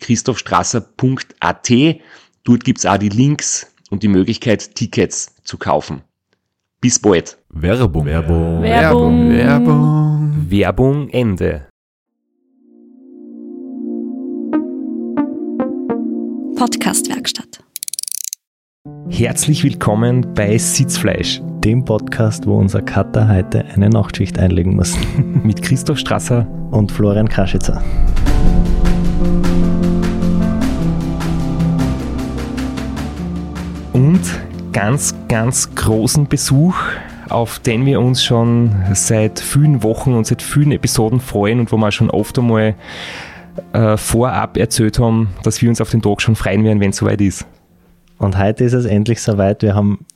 www.christophstrasser.at. Dort gibt's auch die Links und die Möglichkeit, Tickets zu kaufen. Bis bald. Werbung. Werbung. Werbung. Werbung. Werbung Ende. Podcastwerkstatt. Herzlich willkommen bei Sitzfleisch dem Podcast, wo unser Cutter heute eine Nachtschicht einlegen muss. mit Christoph Strasser und Florian Kraschitzer. Und ganz, ganz großen Besuch, auf den wir uns schon seit vielen Wochen und seit vielen Episoden freuen und wo wir schon oft einmal äh, vorab erzählt haben, dass wir uns auf den Tag schon freuen werden, wenn es soweit ist. Und heute ist es endlich soweit. Wir haben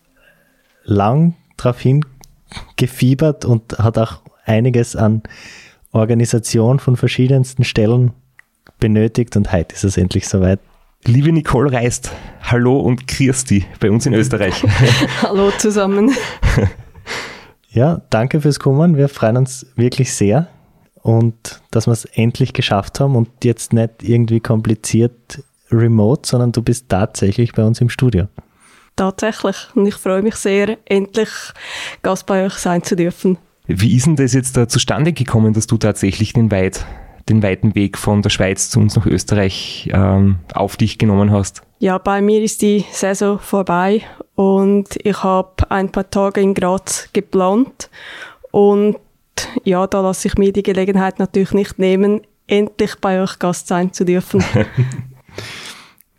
lang darauf hingefiebert und hat auch einiges an Organisation von verschiedensten Stellen benötigt und heute ist es endlich soweit. Liebe Nicole Reist, hallo und Christi bei uns in Österreich. hallo zusammen. Ja, danke fürs Kommen. Wir freuen uns wirklich sehr und dass wir es endlich geschafft haben und jetzt nicht irgendwie kompliziert remote, sondern du bist tatsächlich bei uns im Studio. Tatsächlich. Und ich freue mich sehr, endlich Gast bei euch sein zu dürfen. Wie ist denn das jetzt da zustande gekommen, dass du tatsächlich den, weit, den weiten Weg von der Schweiz zu uns nach Österreich ähm, auf dich genommen hast? Ja, bei mir ist die Saison vorbei und ich habe ein paar Tage in Graz geplant und ja, da lasse ich mir die Gelegenheit natürlich nicht nehmen, endlich bei euch Gast sein zu dürfen.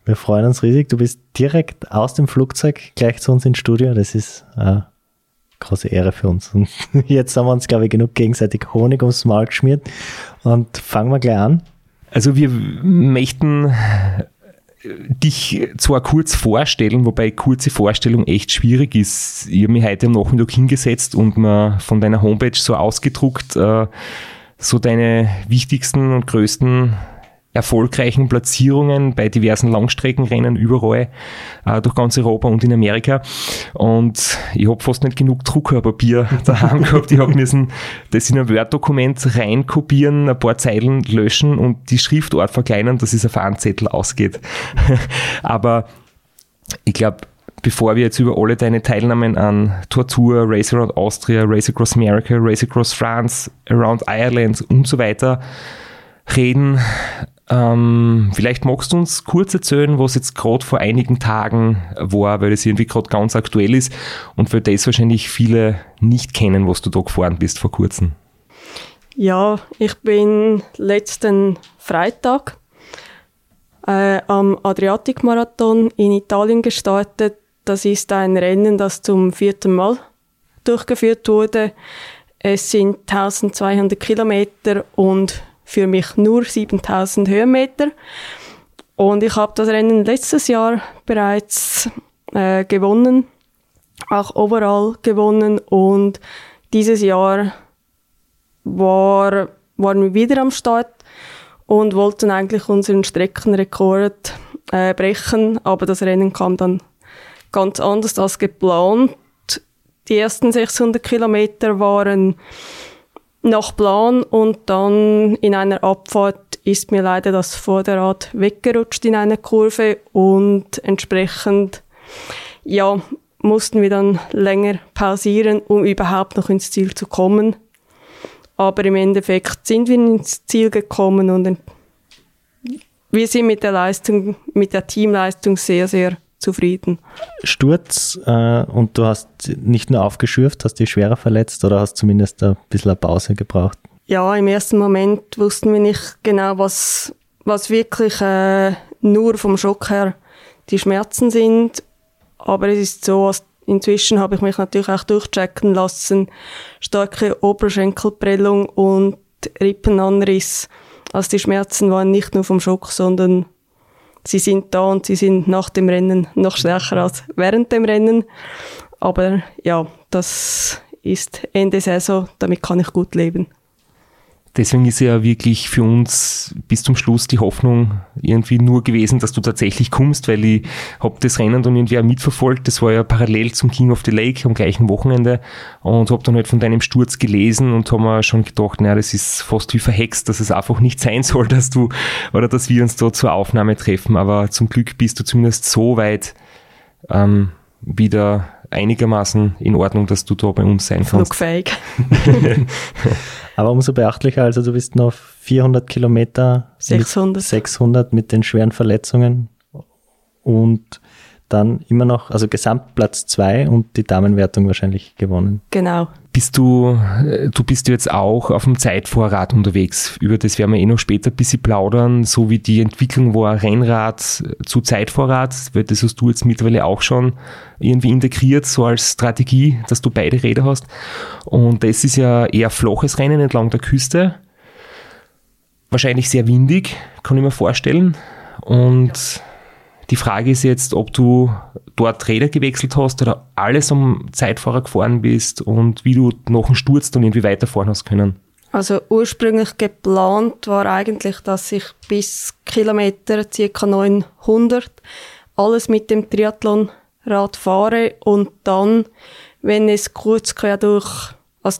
Wir freuen uns riesig. Du bist direkt aus dem Flugzeug gleich zu uns ins Studio. Das ist eine große Ehre für uns. Und jetzt haben wir uns, glaube ich, genug gegenseitig Honig ums Maul geschmiert. Und fangen wir gleich an. Also wir möchten dich zwar kurz vorstellen, wobei kurze Vorstellung echt schwierig ist. Ich habe mich heute am Nachmittag hingesetzt und mir von deiner Homepage so ausgedruckt, äh, so deine wichtigsten und größten erfolgreichen Platzierungen bei diversen Langstreckenrennen überall äh, durch ganz Europa und in Amerika. Und ich habe fast nicht genug Druckerpapier daheim gehabt. Ich habe müssen das in ein Word-Dokument reinkopieren, ein paar Zeilen löschen und die Schriftart verkleinern, dass es auf einen Zettel ausgeht. Aber ich glaube, bevor wir jetzt über alle deine Teilnahmen an Tortur, Race Around Austria, Race Across America, Race Across France, Around Ireland und so weiter reden, ähm, vielleicht magst du uns kurz erzählen, was jetzt gerade vor einigen Tagen war, weil es irgendwie gerade ganz aktuell ist und für das wahrscheinlich viele nicht kennen, was du da gefahren bist vor kurzem. Ja, ich bin letzten Freitag äh, am Adriatic-Marathon in Italien gestartet. Das ist ein Rennen, das zum vierten Mal durchgeführt wurde. Es sind 1200 Kilometer und für mich nur 7000 Höhenmeter. Und ich habe das Rennen letztes Jahr bereits äh, gewonnen, auch overall gewonnen. Und dieses Jahr war, waren wir wieder am Start und wollten eigentlich unseren Streckenrekord äh, brechen, aber das Rennen kam dann ganz anders als geplant. Die ersten 600 Kilometer waren nach Plan und dann in einer Abfahrt ist mir leider das Vorderrad weggerutscht in einer Kurve und entsprechend ja, mussten wir dann länger pausieren, um überhaupt noch ins Ziel zu kommen. Aber im Endeffekt sind wir ins Ziel gekommen und wir sind mit der Leistung, mit der Teamleistung sehr, sehr zufrieden. Sturz äh, und du hast nicht nur aufgeschürft, hast dich schwerer verletzt oder hast zumindest ein bisschen eine Pause gebraucht? Ja, im ersten Moment wussten wir nicht genau, was, was wirklich äh, nur vom Schock her die Schmerzen sind. Aber es ist so, inzwischen habe ich mich natürlich auch durchchecken lassen. Starke Oberschenkelprellung und Rippenanriss. Also die Schmerzen waren nicht nur vom Schock, sondern sie sind da und sie sind nach dem Rennen noch stärker als während dem Rennen. Aber ja, das ist Ende Saison, damit kann ich gut leben deswegen ist ja wirklich für uns bis zum Schluss die Hoffnung irgendwie nur gewesen, dass du tatsächlich kommst, weil ich habe das Rennen dann irgendwie auch mitverfolgt. Das war ja parallel zum King of the Lake am gleichen Wochenende und habe dann halt von deinem Sturz gelesen und habe mir schon gedacht, naja, das ist fast wie verhext, dass es einfach nicht sein soll, dass du oder dass wir uns da zur Aufnahme treffen. Aber zum Glück bist du zumindest so weit ähm, wieder einigermaßen in Ordnung, dass du da bei uns sein kannst. Flugfähig. Aber umso beachtlicher, also du bist noch 400 Kilometer 600. Mit 600 mit den schweren Verletzungen und dann immer noch, also Gesamtplatz 2 und die Damenwertung wahrscheinlich gewonnen. Genau. Bist du, äh, du bist jetzt auch auf dem Zeitvorrat unterwegs. Über das werden wir eh noch später ein bisschen plaudern, so wie die Entwicklung war Rennrad zu Zeitvorrat, weil das hast du jetzt mittlerweile auch schon irgendwie integriert, so als Strategie, dass du beide Räder hast. Und das ist ja eher flaches Rennen entlang der Küste. Wahrscheinlich sehr windig, kann ich mir vorstellen. Und die Frage ist jetzt, ob du dort Räder gewechselt hast oder alles am Zeitfahrer gefahren bist und wie du nach dem Sturz dann irgendwie weiterfahren hast können. Also ursprünglich geplant war eigentlich, dass ich bis Kilometer ca. 900 alles mit dem Triathlonrad fahre und dann, wenn es kurz quer durch, also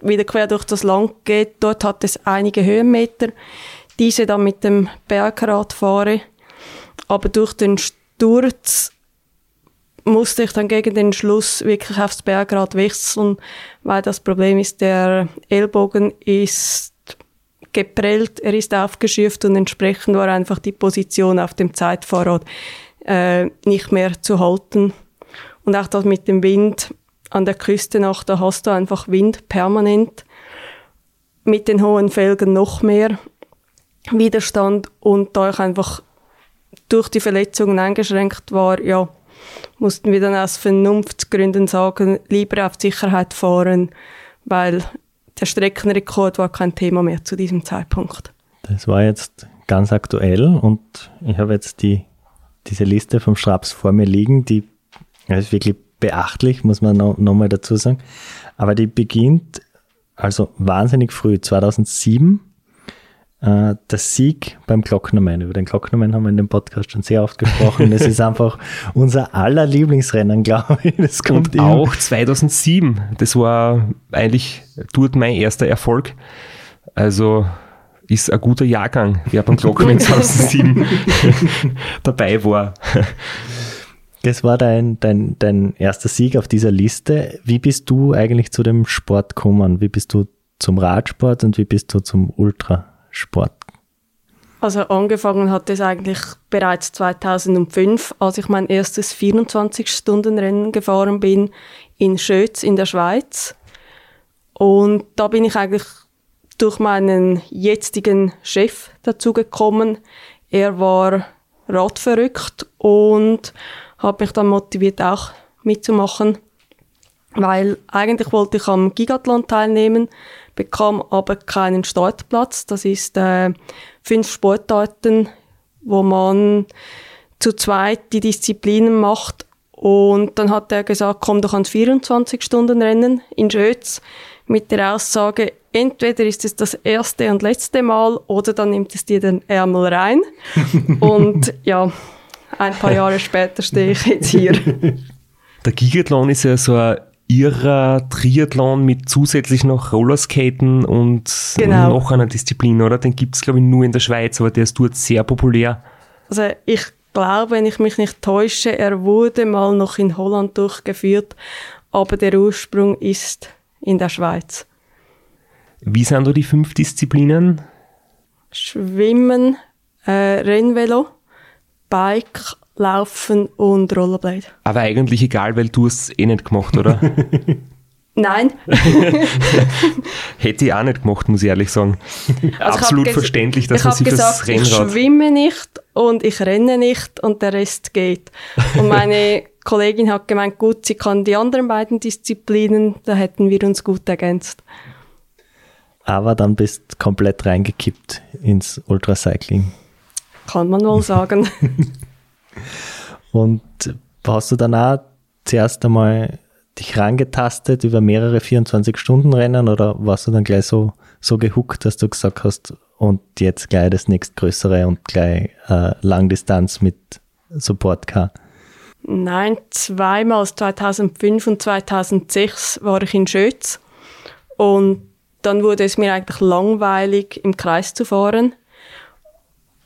wieder quer durch das Land geht, dort hat es einige Höhenmeter, diese dann mit dem Bergrad fahre aber durch den Sturz musste ich dann gegen den Schluss wirklich aufs Bergrad wechseln, weil das Problem ist, der Ellbogen ist geprellt, er ist aufgeschürft und entsprechend war einfach die Position auf dem Zeitfahrrad äh, nicht mehr zu halten. Und auch das mit dem Wind an der Küste nach, da hast du einfach Wind permanent. Mit den hohen Felgen noch mehr Widerstand und da ich einfach durch die Verletzungen eingeschränkt war, ja, mussten wir dann aus Vernunftsgründen sagen, lieber auf Sicherheit fahren, weil der Streckenrekord war kein Thema mehr zu diesem Zeitpunkt. Das war jetzt ganz aktuell und ich habe jetzt die, diese Liste vom Straps vor mir liegen, die ist wirklich beachtlich, muss man nochmal noch dazu sagen. Aber die beginnt also wahnsinnig früh, 2007 äh, der Sieg beim Glocknermann. Über den Glocknermann haben wir in dem Podcast schon sehr oft gesprochen. Das ist einfach unser aller Lieblingsrennen, glaube ich. Das kommt Und auch 2007. Das war eigentlich dort mein erster Erfolg. Also ist ein guter Jahrgang, wer beim Glocknermann 2007 dabei war. Das war dein, dein, dein erster Sieg auf dieser Liste. Wie bist du eigentlich zu dem Sport gekommen? Wie bist du zum Radsport und wie bist du zum Ultra? Sport? Also angefangen hat es eigentlich bereits 2005, als ich mein erstes 24-Stunden-Rennen gefahren bin in Schötz in der Schweiz. Und da bin ich eigentlich durch meinen jetzigen Chef dazu gekommen. Er war radverrückt und hat mich dann motiviert auch mitzumachen, weil eigentlich wollte ich am Gigathlon teilnehmen, bekam aber keinen Startplatz. Das ist äh, fünf Sportarten, wo man zu zweit die Disziplinen macht. Und dann hat er gesagt, komm doch ans 24-Stunden-Rennen in Schötz mit der Aussage, entweder ist es das erste und letzte Mal oder dann nimmt es dir den Ärmel rein. und ja, ein paar Jahre später stehe ich jetzt hier. Der Gigathlon ist ja so ein ihrer Triathlon mit zusätzlich noch Rollerskaten und genau. noch einer Disziplin, oder? Den gibt es, glaube ich, nur in der Schweiz, aber der ist dort sehr populär. Also ich glaube, wenn ich mich nicht täusche, er wurde mal noch in Holland durchgeführt, aber der Ursprung ist in der Schweiz. Wie sind da die fünf Disziplinen? Schwimmen, äh, Rennvelo, Bike, Laufen und Rollerblade. Aber eigentlich egal, weil du es eh nicht gemacht, oder? Nein, Hätte ich auch nicht gemacht, muss ich ehrlich sagen. Also ich Absolut verständlich, dass ich man habe sich gesagt, fürs ich Rennrad... schwimme nicht und ich renne nicht und der Rest geht. Und meine Kollegin hat gemeint, gut, sie kann die anderen beiden Disziplinen, da hätten wir uns gut ergänzt. Aber dann bist du komplett reingekippt ins Ultracycling. Kann man wohl sagen. Und hast du dann auch zuerst einmal dich rangetastet über mehrere 24-Stunden-Rennen oder warst du dann gleich so, so gehuckt, dass du gesagt hast, und jetzt gleich das nächstgrößere und gleich äh, Langdistanz mit Support-Car? Nein, zweimal, 2005 und 2006 war ich in Schötz und dann wurde es mir eigentlich langweilig, im Kreis zu fahren.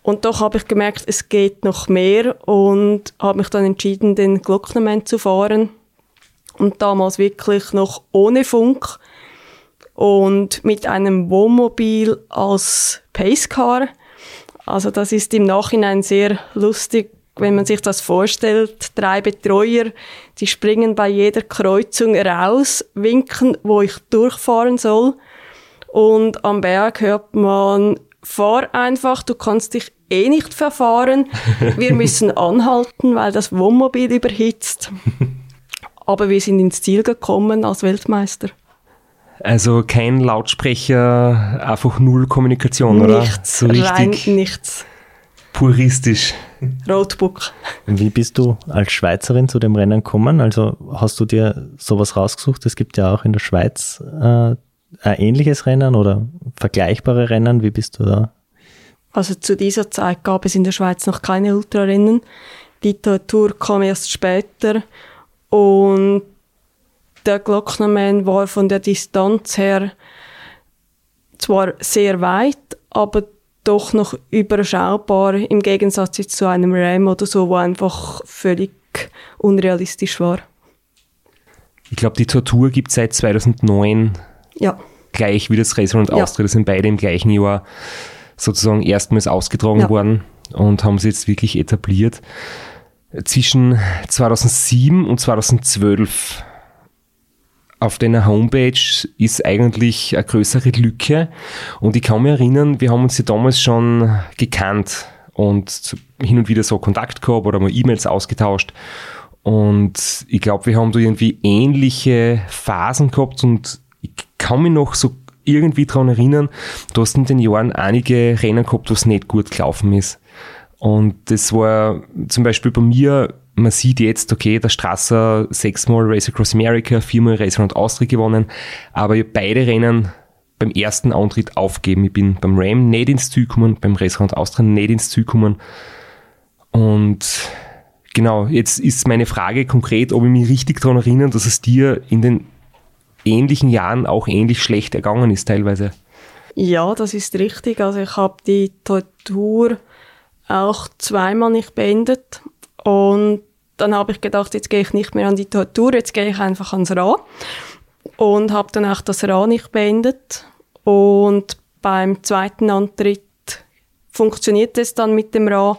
Und doch habe ich gemerkt, es geht noch mehr und habe mich dann entschieden, den Glocknermann zu fahren. Und damals wirklich noch ohne Funk und mit einem Wohnmobil als Pacecar. Also das ist im Nachhinein sehr lustig, wenn man sich das vorstellt. Drei Betreuer, die springen bei jeder Kreuzung raus, winken, wo ich durchfahren soll. Und am Berg hört man, fahr einfach, du kannst dich eh nicht verfahren. Wir müssen anhalten, weil das Wohnmobil überhitzt. Aber wir sind ins Ziel gekommen als Weltmeister. Also kein Lautsprecher, einfach null Kommunikation, oder? Nichts, So rein nichts. puristisch. Roadbook. Wie bist du als Schweizerin zu dem Rennen gekommen? Also hast du dir sowas rausgesucht? Es gibt ja auch in der Schweiz äh, ein ähnliches Rennen oder vergleichbare Rennen. Wie bist du da? Also zu dieser Zeit gab es in der Schweiz noch keine Ultrarennen. Die Tour kam erst später und der Glocknermann war von der Distanz her zwar sehr weit, aber doch noch überschaubar im Gegensatz jetzt zu einem Ram oder so, wo einfach völlig unrealistisch war. Ich glaube, die Tortur gibt es seit 2009 Ja, gleich wie das Racer und Ja. Austria. Das sind beide im gleichen Jahr sozusagen erstmals ausgetragen Ja. worden und haben sie jetzt wirklich etabliert. Zwischen 2007 und 2012 auf deiner Homepage ist eigentlich eine größere Lücke. Und ich kann mich erinnern, wir haben uns ja damals schon gekannt und hin und wieder so Kontakt gehabt oder mal E-Mails ausgetauscht. Und ich glaube, wir haben da irgendwie ähnliche Phasen gehabt und ich kann mich noch so irgendwie dran erinnern, du hast in den Jahren einige Rennen gehabt, wo es nicht gut gelaufen ist. Und das war zum Beispiel bei mir, man sieht jetzt, okay, der Strasser sechsmal Race Across America, viermal Race Around Austria gewonnen, aber ich beide Rennen beim ersten Antritt aufgeben. Ich bin beim Ram nicht ins Ziel gekommen, beim Race Around Austria nicht ins Ziel gekommen. Und genau, jetzt ist meine Frage konkret, ob ich mich richtig daran erinnere, dass es dir in den ähnlichen Jahren auch ähnlich schlecht ergangen ist teilweise. Ja, das ist richtig. Also ich habe die Tortur auch zweimal nicht beendet und dann habe ich gedacht, jetzt gehe ich nicht mehr an die Tortur, jetzt gehe ich einfach ans Ra und habe dann auch das Ra nicht beendet und beim zweiten Antritt funktioniert es dann mit dem Ra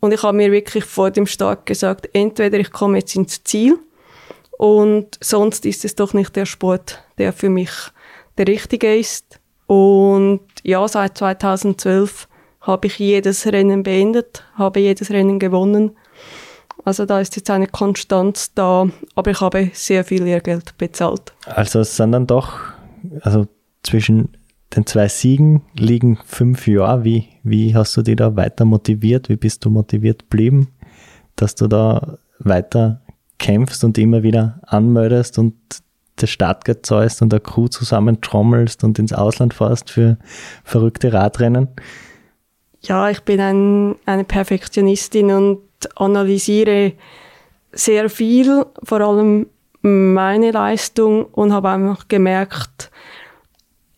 und ich habe mir wirklich vor dem Start gesagt, entweder ich komme jetzt ins Ziel und sonst ist es doch nicht der Sport, der für mich der richtige ist. Und ja, seit 2012 habe ich jedes Rennen beendet, habe jedes Rennen gewonnen. Also da ist jetzt eine Konstanz da, aber ich habe sehr viel Lehrgeld bezahlt. Also es sind dann doch, also zwischen den zwei Siegen liegen fünf Jahre. Wie, wie hast du dich da weiter motiviert? Wie bist du motiviert geblieben, dass du da weiter kämpfst und immer wieder anmeldest und das Startgeld zahlst und eine Crew zusammentrommelst und ins Ausland fährst für verrückte Radrennen? Ja, ich bin ein, eine Perfektionistin und analysiere sehr viel, vor allem meine Leistung und habe einfach gemerkt,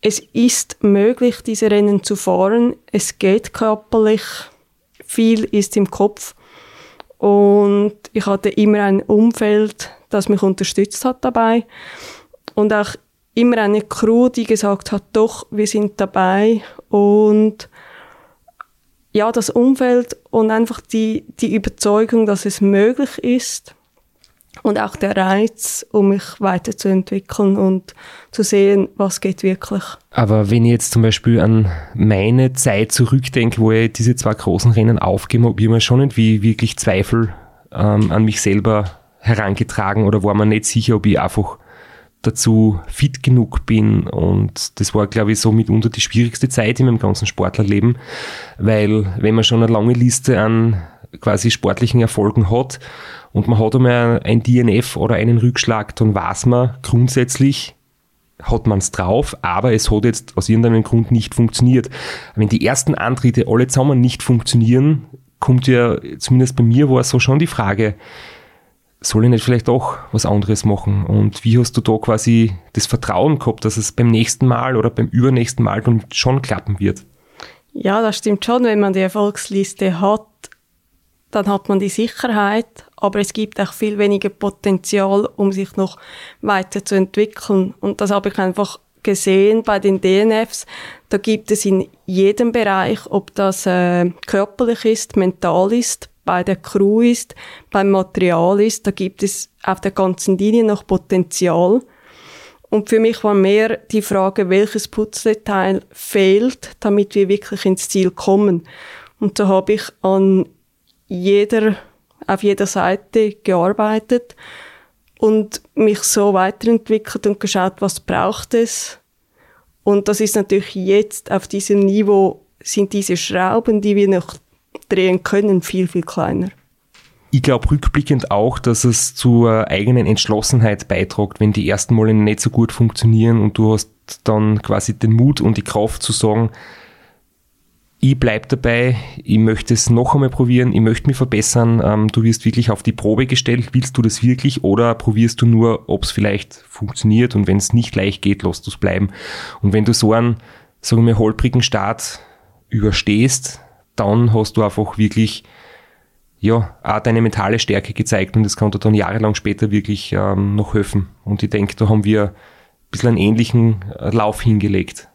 es ist möglich, diese Rennen zu fahren. Es geht körperlich. Viel ist im Kopf. Und ich hatte immer ein Umfeld, das mich unterstützt hat dabei. Und auch immer eine Crew, die gesagt hat, doch, wir sind dabei. Und ja, das Umfeld und einfach die, die Überzeugung, dass es möglich ist und auch der Reiz, um mich weiterzuentwickeln und zu sehen, was geht wirklich. Aber wenn ich jetzt zum Beispiel an meine Zeit zurückdenke, wo ich diese zwei großen Rennen aufgegeben habe, ich mir schon irgendwie wirklich Zweifel ähm, an mich selber herangetragen oder war mir nicht sicher, ob ich einfach dazu fit genug bin. Und das war, glaube ich, so mitunter die schwierigste Zeit in meinem ganzen Sportlerleben, weil wenn man schon eine lange Liste an quasi sportlichen Erfolgen hat und man hat einmal ein DNF oder einen Rückschlag, dann weiß man grundsätzlich, hat man es drauf, aber es hat jetzt aus irgendeinem Grund nicht funktioniert. Wenn die ersten Antritte alle zusammen nicht funktionieren, kommt ja, zumindest bei mir war es so schon die Frage, soll ich nicht vielleicht auch was anderes machen? Und wie hast du da quasi das Vertrauen gehabt, dass es beim nächsten Mal oder beim übernächsten Mal dann schon klappen wird? Ja, das stimmt schon. Wenn man die Erfolgsliste hat, dann hat man die Sicherheit, aber es gibt auch viel weniger Potenzial, um sich noch weiterzuentwickeln. Und das habe ich einfach gesehen bei den DNFs. Da gibt es in jedem Bereich, ob das äh, körperlich ist, mental ist, bei der Crew ist, beim Material ist, da gibt es auf der ganzen Linie noch Potenzial. Und für mich war mehr die Frage, welches Putzteil fehlt, damit wir wirklich ins Ziel kommen. Und so habe ich an jeder, auf jeder Seite gearbeitet und mich so weiterentwickelt und geschaut, was braucht es. Und das ist natürlich jetzt auf diesem Niveau sind diese Schrauben, die wir noch drehen können, viel, viel kleiner. Ich glaube rückblickend auch, dass es zur eigenen Entschlossenheit beiträgt, wenn die ersten Male nicht so gut funktionieren und du hast dann quasi den Mut und die Kraft zu sagen, ich bleibe dabei, ich möchte es noch einmal probieren, ich möchte mich verbessern, ähm, du wirst wirklich auf die Probe gestellt, willst du das wirklich oder probierst du nur, ob es vielleicht funktioniert und wenn es nicht leicht geht, lass du es bleiben. Und wenn du so einen, sagen wir, holprigen Start überstehst, dann hast du einfach wirklich ja, auch deine mentale Stärke gezeigt und das kann dir dann jahrelang später wirklich ähm, noch helfen. Und ich denke, da haben wir ein bisschen einen ähnlichen äh, Lauf hingelegt.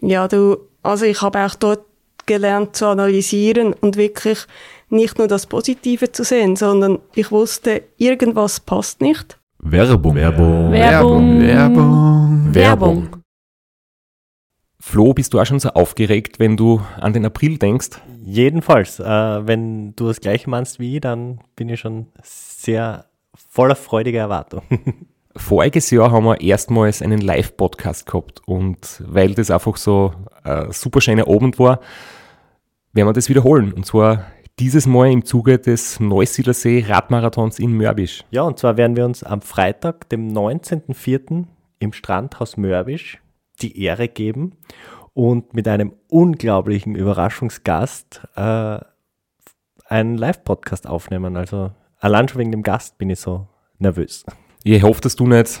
Ja, du, also ich habe auch dort gelernt zu analysieren und wirklich nicht nur das Positive zu sehen, sondern ich wusste, irgendwas passt nicht. Werbung. Werbung. Werbung. Werbung. Werbung. Flo, bist du auch schon so aufgeregt, wenn du an den April denkst? Jedenfalls, äh, wenn du das gleiche meinst wie ich, dann bin ich schon sehr voller freudiger Erwartung. Voriges Jahr haben wir erstmals einen Live-Podcast gehabt und weil das einfach so ein super schöner Abend war, werden wir das wiederholen. Und zwar dieses Mal im Zuge des Neusiedlersee Radmarathons in Mörbisch. Ja, und zwar werden wir uns am Freitag, dem 19.04. im Strandhaus Mörbisch die Ehre geben und mit einem unglaublichen Überraschungsgast äh, einen Live-Podcast aufnehmen. Also allein schon wegen dem Gast bin ich so nervös. Ich hoffe, dass du nicht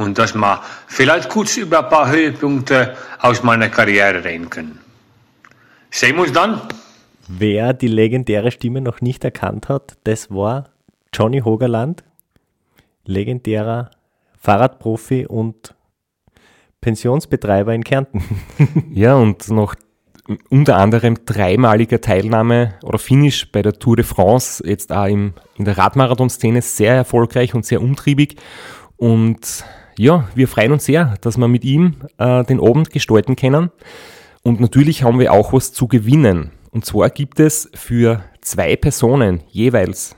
und dass wir vielleicht kurz über ein paar Höhepunkte aus meiner Karriere reden können. Sehen wir uns dann. Wer die legendäre Stimme noch nicht erkannt hat, das war Johnny Hogerland, legendärer Fahrradprofi und Pensionsbetreiber in Kärnten. Ja, und noch unter anderem dreimaliger Teilnahme oder Finish bei der Tour de France, jetzt auch im, in der Radmarathon-Szene sehr erfolgreich und sehr umtriebig. Und ja, wir freuen uns sehr, dass wir mit ihm äh, den Abend gestalten können. Und natürlich haben wir auch was zu gewinnen. Und zwar gibt es für zwei Personen jeweils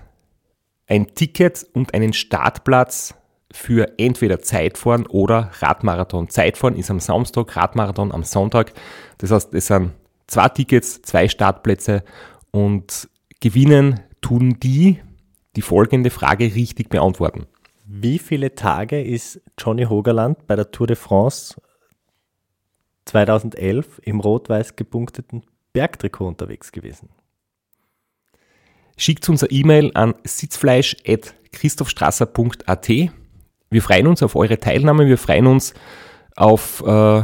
ein Ticket und einen Startplatz für entweder Zeitfahren oder Radmarathon. Zeitfahren ist am Samstag, Radmarathon am Sonntag. Das heißt, es sind zwei Tickets, zwei Startplätze und gewinnen tun die, die folgende Frage richtig beantworten. Wie viele Tage ist Johnny Hogerland bei der Tour de France 2011 im rot-weiß gepunkteten Bergtrikot unterwegs gewesen? schickt uns eine E-Mail an sitzfleisch.christophstrasser.at. Wir freuen uns auf eure Teilnahme, wir freuen uns auf äh,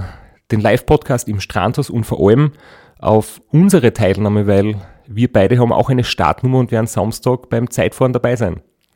den Live-Podcast im Strandhaus und vor allem auf unsere Teilnahme, weil wir beide haben auch eine Startnummer und werden Samstag beim Zeitfahren dabei sein.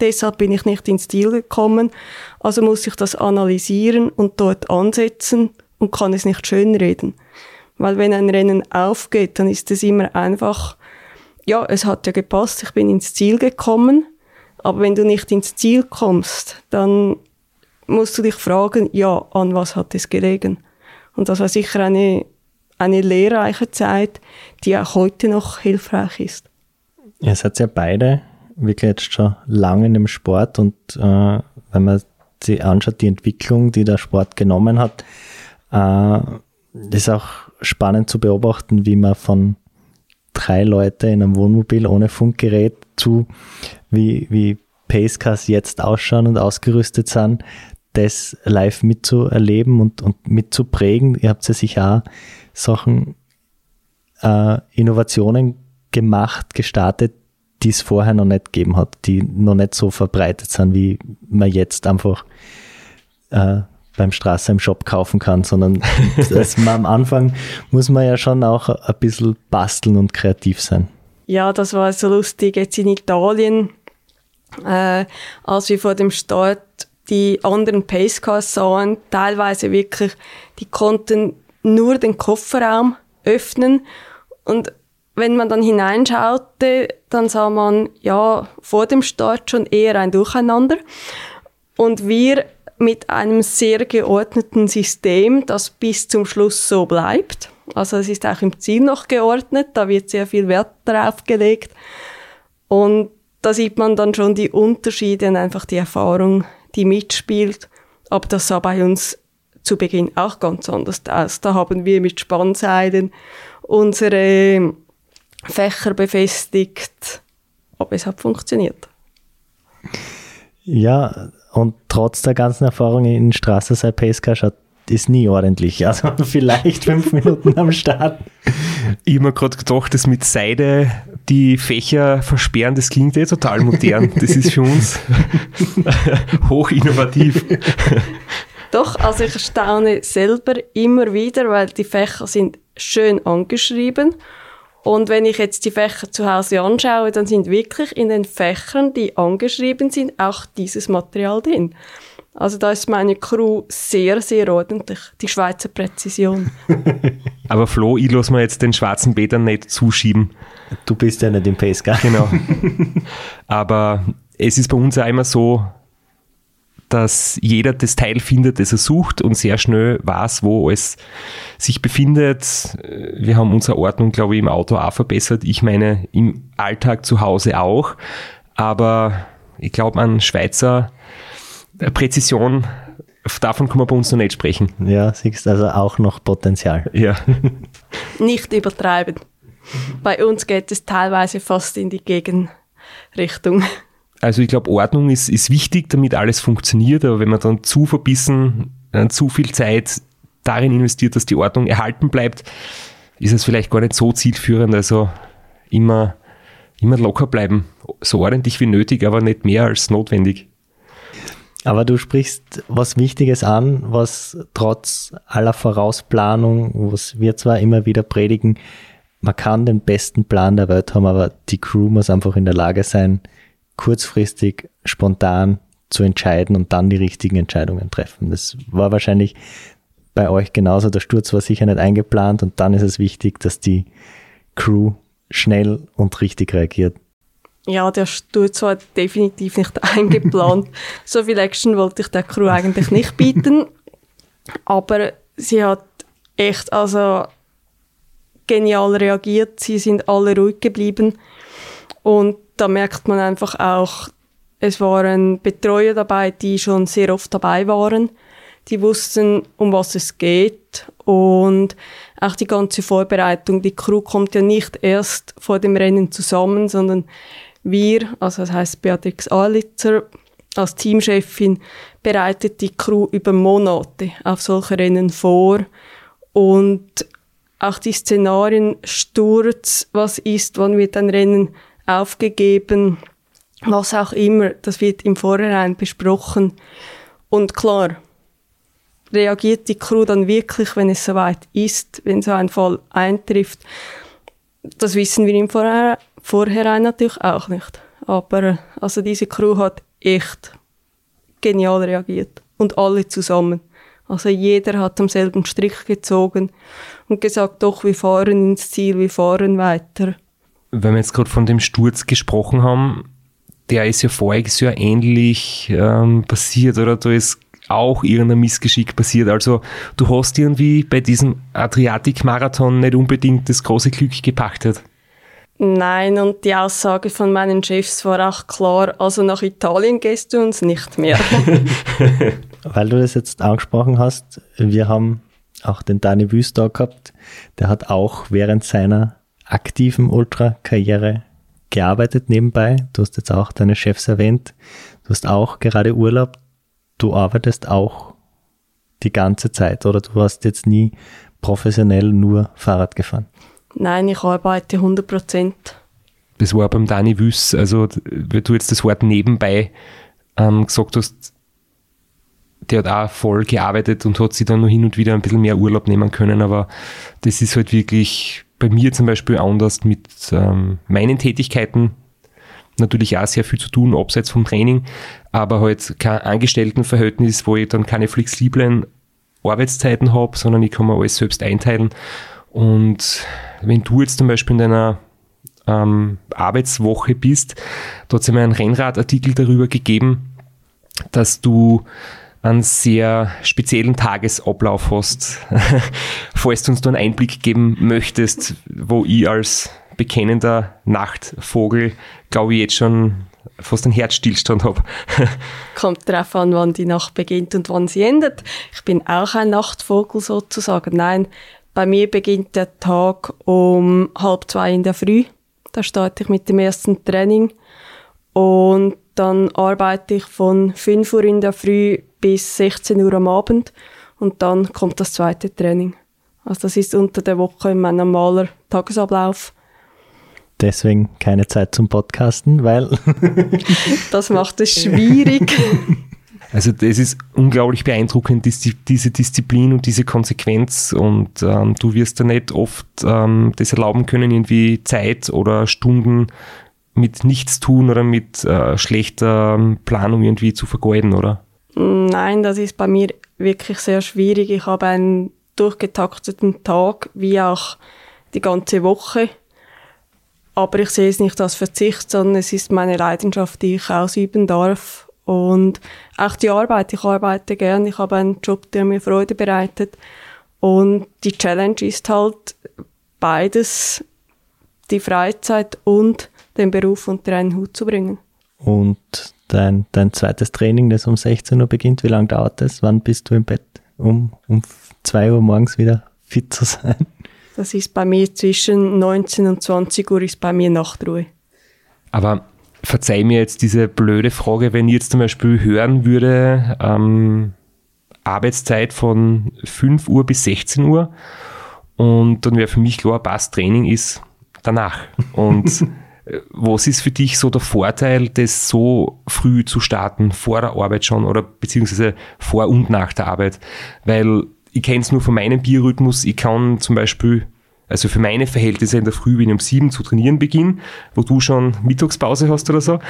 Deshalb bin ich nicht ins Ziel gekommen. Also muss ich das analysieren und dort ansetzen und kann es nicht schönreden. Weil wenn ein Rennen aufgeht, dann ist es immer einfach, ja, es hat ja gepasst, ich bin ins Ziel gekommen. Aber wenn du nicht ins Ziel kommst, dann musst du dich fragen, ja, an was hat es gelegen? Und das war sicher eine, eine lehrreiche Zeit, die auch heute noch hilfreich ist. Ihr seid ja beide wirklich jetzt schon lange dem Sport und äh, wenn man sich anschaut, die Entwicklung, die der Sport genommen hat, äh, ist auch spannend zu beobachten, wie man von drei Leute in einem Wohnmobil ohne Funkgerät zu, wie, wie Pacecars jetzt ausschauen und ausgerüstet sind, das live mitzuerleben und, und mitzuprägen. Ihr habt ja sicher auch Sachen, äh, Innovationen gemacht, gestartet, die es vorher noch nicht gegeben hat, die noch nicht so verbreitet sind, wie man jetzt einfach äh, beim Straße im Shop kaufen kann, sondern das, man, am Anfang muss man ja schon auch ein bisschen basteln und kreativ sein. Ja, das war so lustig. Jetzt in Italien, äh, als wir vor dem Start die anderen Pacecars sahen, teilweise wirklich, die konnten nur den Kofferraum öffnen und wenn man dann hineinschaute, dann sah man ja vor dem Start schon eher ein Durcheinander. Und wir mit einem sehr geordneten System, das bis zum Schluss so bleibt. Also es ist auch im Ziel noch geordnet, da wird sehr viel Wert darauf gelegt. Und da sieht man dann schon die Unterschiede und einfach die Erfahrung, die mitspielt. Aber das sah bei uns zu Beginn auch ganz anders aus. Da haben wir mit Spannseilen unsere Fächer befestigt, aber es hat funktioniert. Ja, und trotz der ganzen Erfahrung in Straße Pesca schaut ist nie ordentlich. Also vielleicht fünf Minuten am Start. Ich habe mir gerade gedacht, das mit Seide die Fächer versperren, das klingt eh total modern. Das ist für uns hoch innovativ. Doch, also ich staune selber immer wieder, weil die Fächer sind schön angeschrieben und wenn ich jetzt die Fächer zu Hause anschaue, dann sind wirklich in den Fächern, die angeschrieben sind, auch dieses Material drin. Also da ist meine Crew sehr, sehr ordentlich. Die Schweizer Präzision. Aber Flo, ich lasse mir jetzt den schwarzen Bädern nicht zuschieben. Du bist ja nicht im Pace, gell? Genau. Aber es ist bei uns auch immer so, dass jeder das Teil findet, das er sucht und sehr schnell weiß, wo es sich befindet. Wir haben unsere Ordnung, glaube ich, im Auto auch verbessert. Ich meine, im Alltag zu Hause auch. Aber ich glaube, an Schweizer Präzision, davon kann man bei uns noch nicht sprechen. Ja, siehst also auch noch Potenzial. Ja. Nicht übertreiben. Bei uns geht es teilweise fast in die Gegenrichtung. Also ich glaube, Ordnung ist, ist wichtig, damit alles funktioniert, aber wenn man dann zu verbissen, äh, zu viel Zeit darin investiert, dass die Ordnung erhalten bleibt, ist es vielleicht gar nicht so zielführend. Also immer, immer locker bleiben, so ordentlich wie nötig, aber nicht mehr als notwendig. Aber du sprichst was Wichtiges an, was trotz aller Vorausplanung, was wir zwar immer wieder predigen, man kann den besten Plan der Welt haben, aber die Crew muss einfach in der Lage sein, kurzfristig, spontan zu entscheiden und dann die richtigen Entscheidungen treffen. Das war wahrscheinlich bei euch genauso. Der Sturz war sicher nicht eingeplant und dann ist es wichtig, dass die Crew schnell und richtig reagiert. Ja, der Sturz war definitiv nicht eingeplant. so viel Action wollte ich der Crew eigentlich nicht bieten. Aber sie hat echt also genial reagiert. Sie sind alle ruhig geblieben. Und da merkt man einfach auch, Es waren Betreuer dabei, die schon sehr oft dabei waren. Die wussten, um was es geht und auch die ganze Vorbereitung. Die Crew kommt ja nicht erst vor dem Rennen zusammen, sondern wir, also das heißt Beatrix Alitzer als Teamchefin, bereitet die Crew über Monate auf solche Rennen vor und auch die Szenarien Sturz, was ist, wann wird ein Rennen aufgegeben, was auch immer, das wird im Vorhinein besprochen. Und klar, reagiert die Crew dann wirklich, wenn es soweit ist, wenn so ein Fall eintrifft? Das wissen wir im Vorhinein natürlich auch nicht. Aber also diese Crew hat echt genial reagiert. Und alle zusammen. Also jeder hat am selben Strick gezogen und gesagt, doch, wir fahren ins Ziel, wir fahren weiter. Wenn wir jetzt gerade von dem Sturz gesprochen haben, der ist ja voriges Jahr ähnlich ähm, passiert, oder? Da ist auch irgendein Missgeschick passiert. Also du hast irgendwie bei diesem Adriatik-Marathon nicht unbedingt das große Glück gepachtet. Nein, und die Aussage von meinen Chefs war auch klar, also nach Italien gehst du uns nicht mehr. Weil du das jetzt angesprochen hast, wir haben auch den Dani Wüst da gehabt, der hat auch während seiner aktiven Ultra-Karriere gearbeitet nebenbei. Du hast jetzt auch deine Chefs erwähnt. Du hast auch gerade Urlaub. Du arbeitest auch die ganze Zeit oder du hast jetzt nie professionell nur Fahrrad gefahren? Nein, ich arbeite 100 Prozent. Das war beim Dani Wüss, also weil du jetzt das Wort nebenbei ähm, gesagt hast, der hat auch voll gearbeitet und hat sich dann nur hin und wieder ein bisschen mehr Urlaub nehmen können, aber das ist halt wirklich bei mir zum Beispiel anders mit ähm, meinen Tätigkeiten. Natürlich auch sehr viel zu tun, abseits vom Training, aber halt kein Angestelltenverhältnis, wo ich dann keine flexiblen Arbeitszeiten habe, sondern ich kann mir alles selbst einteilen. Und wenn du jetzt zum Beispiel in deiner ähm, Arbeitswoche bist, da hat es einmal einen Rennradartikel darüber gegeben, dass du einen sehr speziellen Tagesablauf hast. Falls du uns da einen Einblick geben möchtest, wo ich als bekennender Nachtvogel, glaube ich, jetzt schon fast einen Herzstillstand habe. Kommt darauf an, wann die Nacht beginnt und wann sie endet. Ich bin auch ein Nachtvogel sozusagen. Nein, bei mir beginnt der Tag um halb zwei in der Früh. Da starte ich mit dem ersten Training. Und dann arbeite ich von 5 Uhr in der Früh bis 16 Uhr am Abend. Und dann kommt das zweite Training. Also das ist unter der Woche mein normaler Tagesablauf. Deswegen keine Zeit zum Podcasten, weil... das macht es schwierig. Also das ist unglaublich beeindruckend, diese Disziplin und diese Konsequenz und ähm, du wirst da nicht oft ähm, das erlauben können, irgendwie Zeit oder Stunden mit nichts tun oder mit äh, schlechter ähm, Planung irgendwie zu vergeuden, oder? Nein, das ist bei mir wirklich sehr schwierig. Ich habe einen durchgetakteten Tag, wie auch die ganze Woche. Aber ich sehe es nicht als Verzicht, sondern es ist meine Leidenschaft, die ich ausüben darf. Und auch die Arbeit, ich arbeite gern, ich habe einen Job, der mir Freude bereitet. Und die Challenge ist halt beides, die Freizeit und den Beruf unter einen Hut zu bringen. Und dein, dein zweites Training, das um 16 Uhr beginnt, wie lange dauert das? Wann bist du im Bett, um, um 2 Uhr morgens wieder fit zu sein? Das ist bei mir zwischen 19 und 20 Uhr ist bei mir Nachtruhe. Aber verzeih mir jetzt diese blöde Frage, wenn ich jetzt zum Beispiel hören würde, ähm, Arbeitszeit von 5 Uhr bis 16 Uhr und dann wäre für mich klar, Pass Training ist danach. Und was ist für dich so der Vorteil, das so früh zu starten, vor der Arbeit schon oder beziehungsweise vor und nach der Arbeit? Weil ich kenne es nur von meinem Biorhythmus, ich kann zum Beispiel also für meine Verhältnisse in der Früh, wenn ich um sieben zu trainieren beginne, wo du schon Mittagspause hast oder so,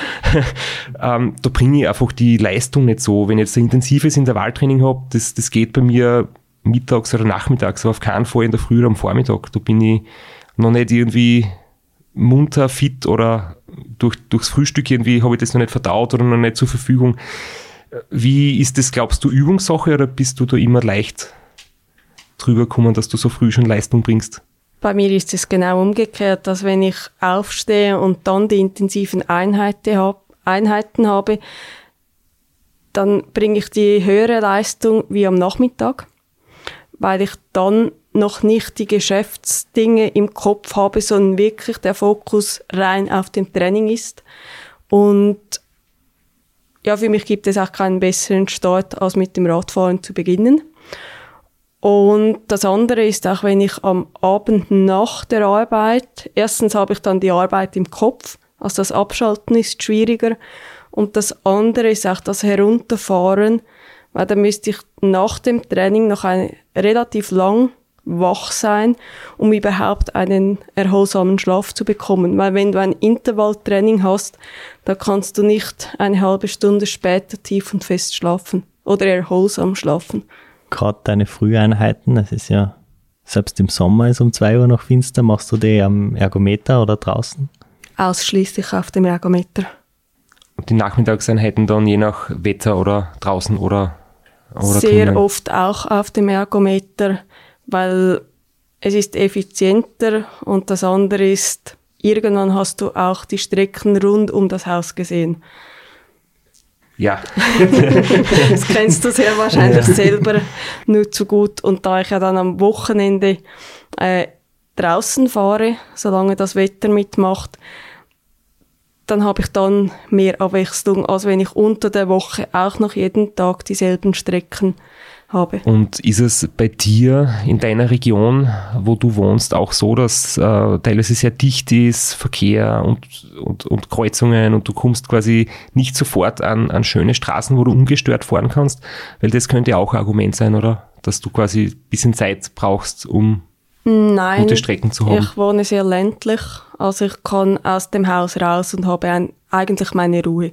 ähm, da bringe ich einfach die Leistung nicht so. Wenn ich jetzt ein intensives Intervalltraining habe, das, das geht bei mir mittags oder nachmittags, aber auf keinen Fall in der Früh oder am Vormittag. Da bin ich noch nicht irgendwie munter, fit oder durch, durchs Frühstück irgendwie habe ich das noch nicht verdaut oder noch nicht zur Verfügung. Wie ist das, glaubst du, Übungssache oder bist du da immer leicht drüber gekommen, dass du so früh schon Leistung bringst? Bei mir ist es genau umgekehrt, dass wenn ich aufstehe und dann die intensiven Einheiten habe, Einheiten habe, dann bringe ich die höhere Leistung wie am Nachmittag, weil ich dann noch nicht die Geschäftsdinge im Kopf habe, sondern wirklich der Fokus rein auf dem Training ist. Und ja, für mich gibt es auch keinen besseren Start, als mit dem Radfahren zu beginnen. Und das andere ist auch, wenn ich am Abend nach der Arbeit, erstens habe ich dann die Arbeit im Kopf, also das Abschalten ist schwieriger. Und das andere ist auch das Herunterfahren, weil dann müsste ich nach dem Training noch ein, relativ lang wach sein, um überhaupt einen erholsamen Schlaf zu bekommen. Weil wenn du ein Intervalltraining hast, da kannst du nicht eine halbe Stunde später tief und fest schlafen oder erholsam schlafen. Gerade deine Früheinheiten, das ist ja, selbst im Sommer ist um zwei Uhr noch finster, machst du die am Ergometer oder draußen? Ausschließlich auf dem Ergometer. Und die Nachmittagseinheiten dann je nach Wetter oder draußen oder, oder Sehr drinnen? oft auch auf dem Ergometer, weil es ist effizienter und das andere ist, irgendwann hast du auch die Strecken rund um das Haus gesehen. Ja, Das kennst du sehr wahrscheinlich selber nur zu gut. Und da ich ja dann am Wochenende äh, draußen fahre, solange das Wetter mitmacht, dann habe ich dann mehr Abwechslung, als wenn ich unter der Woche auch noch jeden Tag dieselben Strecken habe. Und ist es bei dir in deiner Region, wo du wohnst, auch so, dass äh, teilweise sehr dicht ist, Verkehr und, und, und Kreuzungen und du kommst quasi nicht sofort an, an schöne Straßen, wo du ungestört fahren kannst? Weil das könnte ja auch ein Argument sein, oder? Dass du quasi ein bisschen Zeit brauchst, um Nein, gute Strecken zu haben. ich wohne sehr ländlich, also ich kann aus dem Haus raus und habe ein, eigentlich meine Ruhe.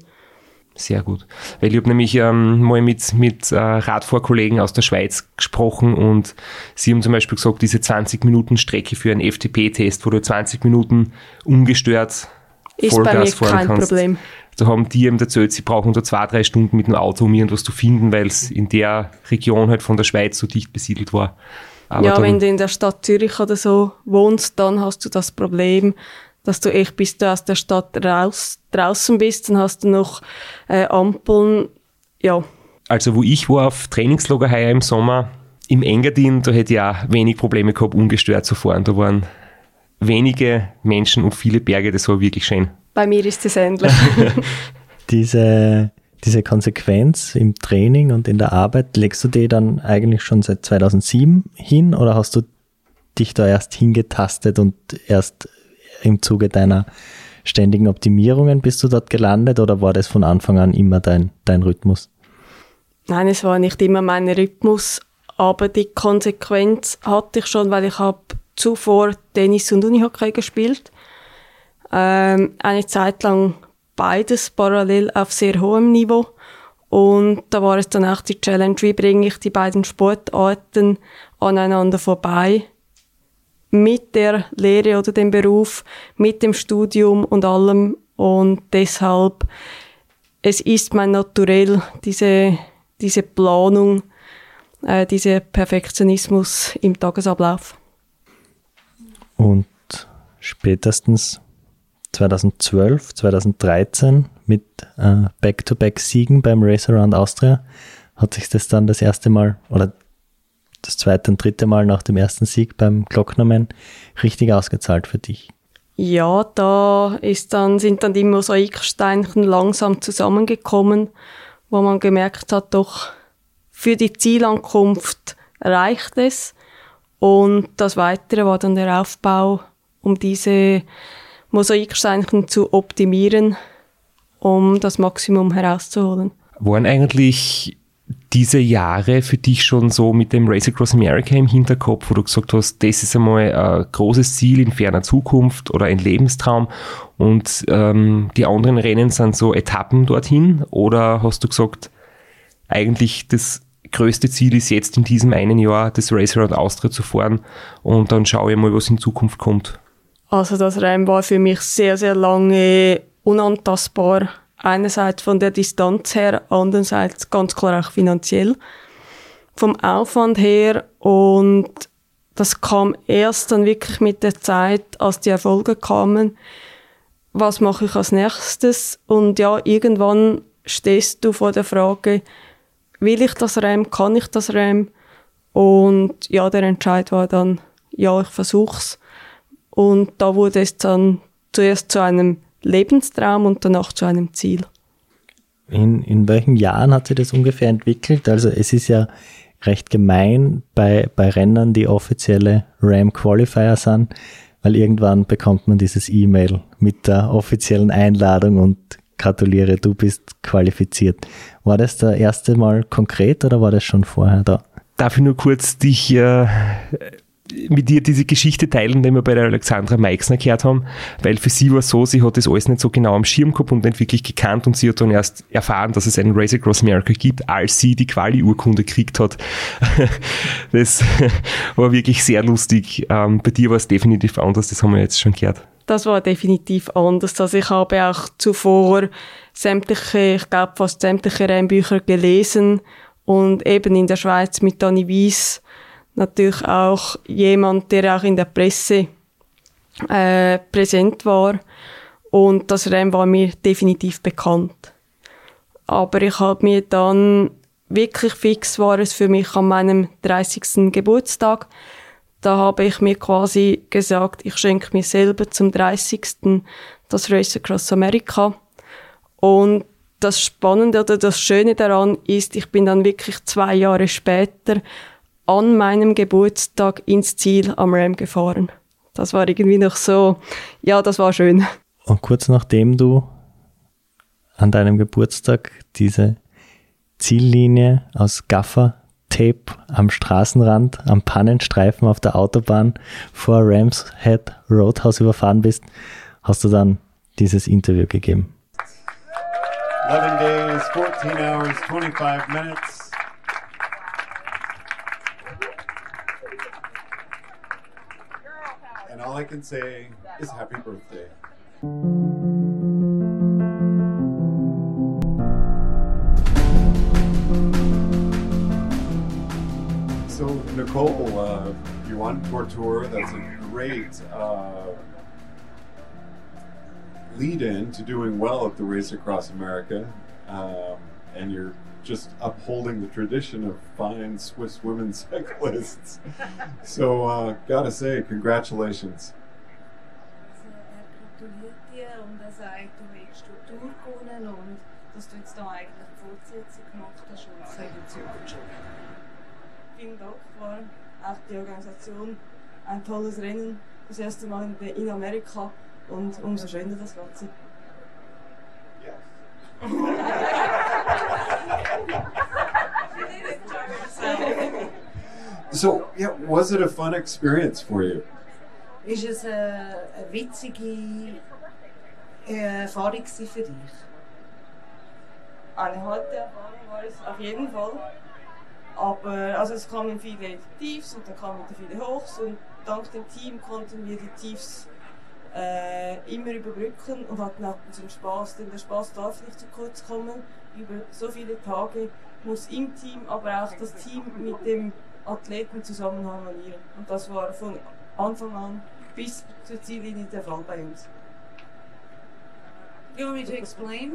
Sehr gut. Weil ich habe nämlich ähm, mal mit, mit äh, Radfahrkollegen aus der Schweiz gesprochen und sie haben zum Beispiel gesagt, diese 20 Minuten Strecke für einen FTP-Test, wo du 20 Minuten ungestört Ist bei mir Vollgas fahren kein kannst. Problem. Da haben die eben erzählt, sie brauchen da zwei, drei Stunden mit dem Auto, um irgendwas zu finden, weil es in der Region halt von der Schweiz so dicht besiedelt war. Aber ja, wenn du in der Stadt Zürich oder so wohnst, dann hast du das Problem, dass du echt, bis du aus der Stadt raus, draußen bist, dann hast du noch äh, Ampeln. Ja, also wo ich war auf Trainingslager heuer im Sommer, im Engadin, da hätte ich auch wenig Probleme gehabt, ungestört zu fahren. Da waren wenige Menschen und viele Berge, das war wirklich schön. bei mir ist es ähnlich. Diese, diese Konsequenz im Training und in der Arbeit, legst du die dann eigentlich schon seit 2007 hin oder hast du dich da erst hingetastet und erst im Zuge deiner ständigen Optimierungen bist du dort gelandet oder war das von Anfang an immer dein, dein Rhythmus? Nein, es war nicht immer mein Rhythmus, aber die Konsequenz hatte ich schon, weil ich habe zuvor Tennis und Unihockey gespielt. Ähm, eine Zeit lang beides parallel auf sehr hohem Niveau. Und da war es dann auch die Challenge, wie bringe ich die beiden Sportarten aneinander vorbei. Mit der Lehre oder dem Beruf, mit dem Studium und allem. Und deshalb, es ist mein Naturell, diese, diese Planung, äh, dieser Perfektionismus im Tagesablauf. Und spätestens 2012, 2013 mit äh, Back-to-Back-Siegen beim Race Around Austria hat sich das dann das erste Mal oder das zweite und dritte Mal nach dem ersten Sieg beim Glocknerman richtig ausgezahlt für dich. Ja, da ist dann, sind dann die Mosaiksteinchen langsam zusammengekommen, wo man gemerkt hat, doch für die Zielankunft reicht es. Und das Weitere war dann der Aufbau, um diese Mosaiksteinchen zu optimieren, um das Maximum herauszuholen. Waren eigentlich diese Jahre für dich schon so mit dem Race Across America im Hinterkopf, wo du gesagt hast, das ist einmal ein großes Ziel in ferner Zukunft oder ein Lebenstraum und ähm, die anderen Rennen sind so Etappen dorthin? Oder hast du gesagt, eigentlich das größte Ziel ist jetzt in diesem einen Jahr das Race Around Austria zu fahren und dann schaue ich mal, was in Zukunft kommt? Also das Rennen war für mich sehr, sehr lange unantastbar. Einerseits von der Distanz her, andererseits ganz klar auch finanziell. Vom Aufwand her und das kam erst dann wirklich mit der Zeit, als die Erfolge kamen, was mache ich als nächstes? Und ja, irgendwann stehst du vor der Frage, will ich das Rennen, kann ich das Rennen? Und ja, der Entscheid war dann, ja, ich versuch's. Und da wurde es dann zuerst zu einem Lebenstraum und danach zu einem Ziel. In, in welchen Jahren hat sich das ungefähr entwickelt? Also es ist ja recht gemein bei, bei Rennern, die offizielle RAM Qualifier sind, weil irgendwann bekommt man dieses E-Mail mit der offiziellen Einladung und gratuliere, du bist qualifiziert. War das der erste Mal konkret oder war das schon vorher da? Darf ich nur kurz dich äh, mit dir diese Geschichte teilen, die wir bei der Alexandra Meixner gehört haben, weil für sie war es so, sie hat das alles nicht so genau am Schirm gehabt und nicht wirklich gekannt und sie hat dann erst erfahren, dass es einen Race Across America gibt, als sie die Quali-Urkunde gekriegt hat. das war wirklich sehr lustig. Ähm, bei dir war es definitiv anders, das haben wir jetzt schon gehört. Das war definitiv anders. Also ich habe auch zuvor sämtliche, ich glaube fast sämtliche Rennbücher gelesen und eben in der Schweiz mit Dani Weiss natürlich auch jemand, der auch in der Presse äh, präsent war. Und das Rennen war mir definitiv bekannt. Aber ich habe mir dann wirklich fix war es für mich an meinem 30. Geburtstag. Da habe ich mir quasi gesagt, ich schenke mir selber zum 30. das Race Across America. Und das Spannende oder das Schöne daran ist, ich bin dann wirklich zwei Jahre später an meinem Geburtstag ins Ziel am Ram gefahren. Das war irgendwie noch so, ja, das war schön. Und kurz nachdem du an deinem Geburtstag diese Ziellinie aus Gaffer-Tape am Straßenrand, am Pannenstreifen auf der Autobahn vor Rams Head Roadhouse überfahren bist, hast du dann dieses Interview gegeben. 11 days, 14 hours, 25 minutes. And all I can say is happy birthday. So, Nicole, uh, you Tour Tour. That's a great uh, lead in to doing well at the Race Across America. Um, and you're just upholding the tradition of fine Swiss women cyclists. so, uh, gotta say, congratulations. Also er gratuliert dir und er sagt, du willst Tour gewonnen und dass du jetzt da eigentlich die Fortsetzung gemacht hast und es hat jetzt gut schon. Vielen Dank, war auch die Organisation ein tolles Rennen, das erste Mal in, in Amerika und umso schöner das Ganze. So, yeah, was it a fun experience for you? Ist es eine, witzige äh, Erfahrung für dich? Eine harte Erfahrung war es auf jeden Fall. Aber also es kamen viele Tiefs und dann kamen viele Hochs und dank dem Team konnten wir die Tiefs äh, immer überbrücken und hatten auch unseren Spaß, denn der Spaß darf nicht zu kurz kommen. Über so viele Tage muss im Team, aber auch das Team mit dem Athleten zusammen harmonieren. Und das war von Anfang an bis zur Ziellinie der Fall bei uns. You want me to explain?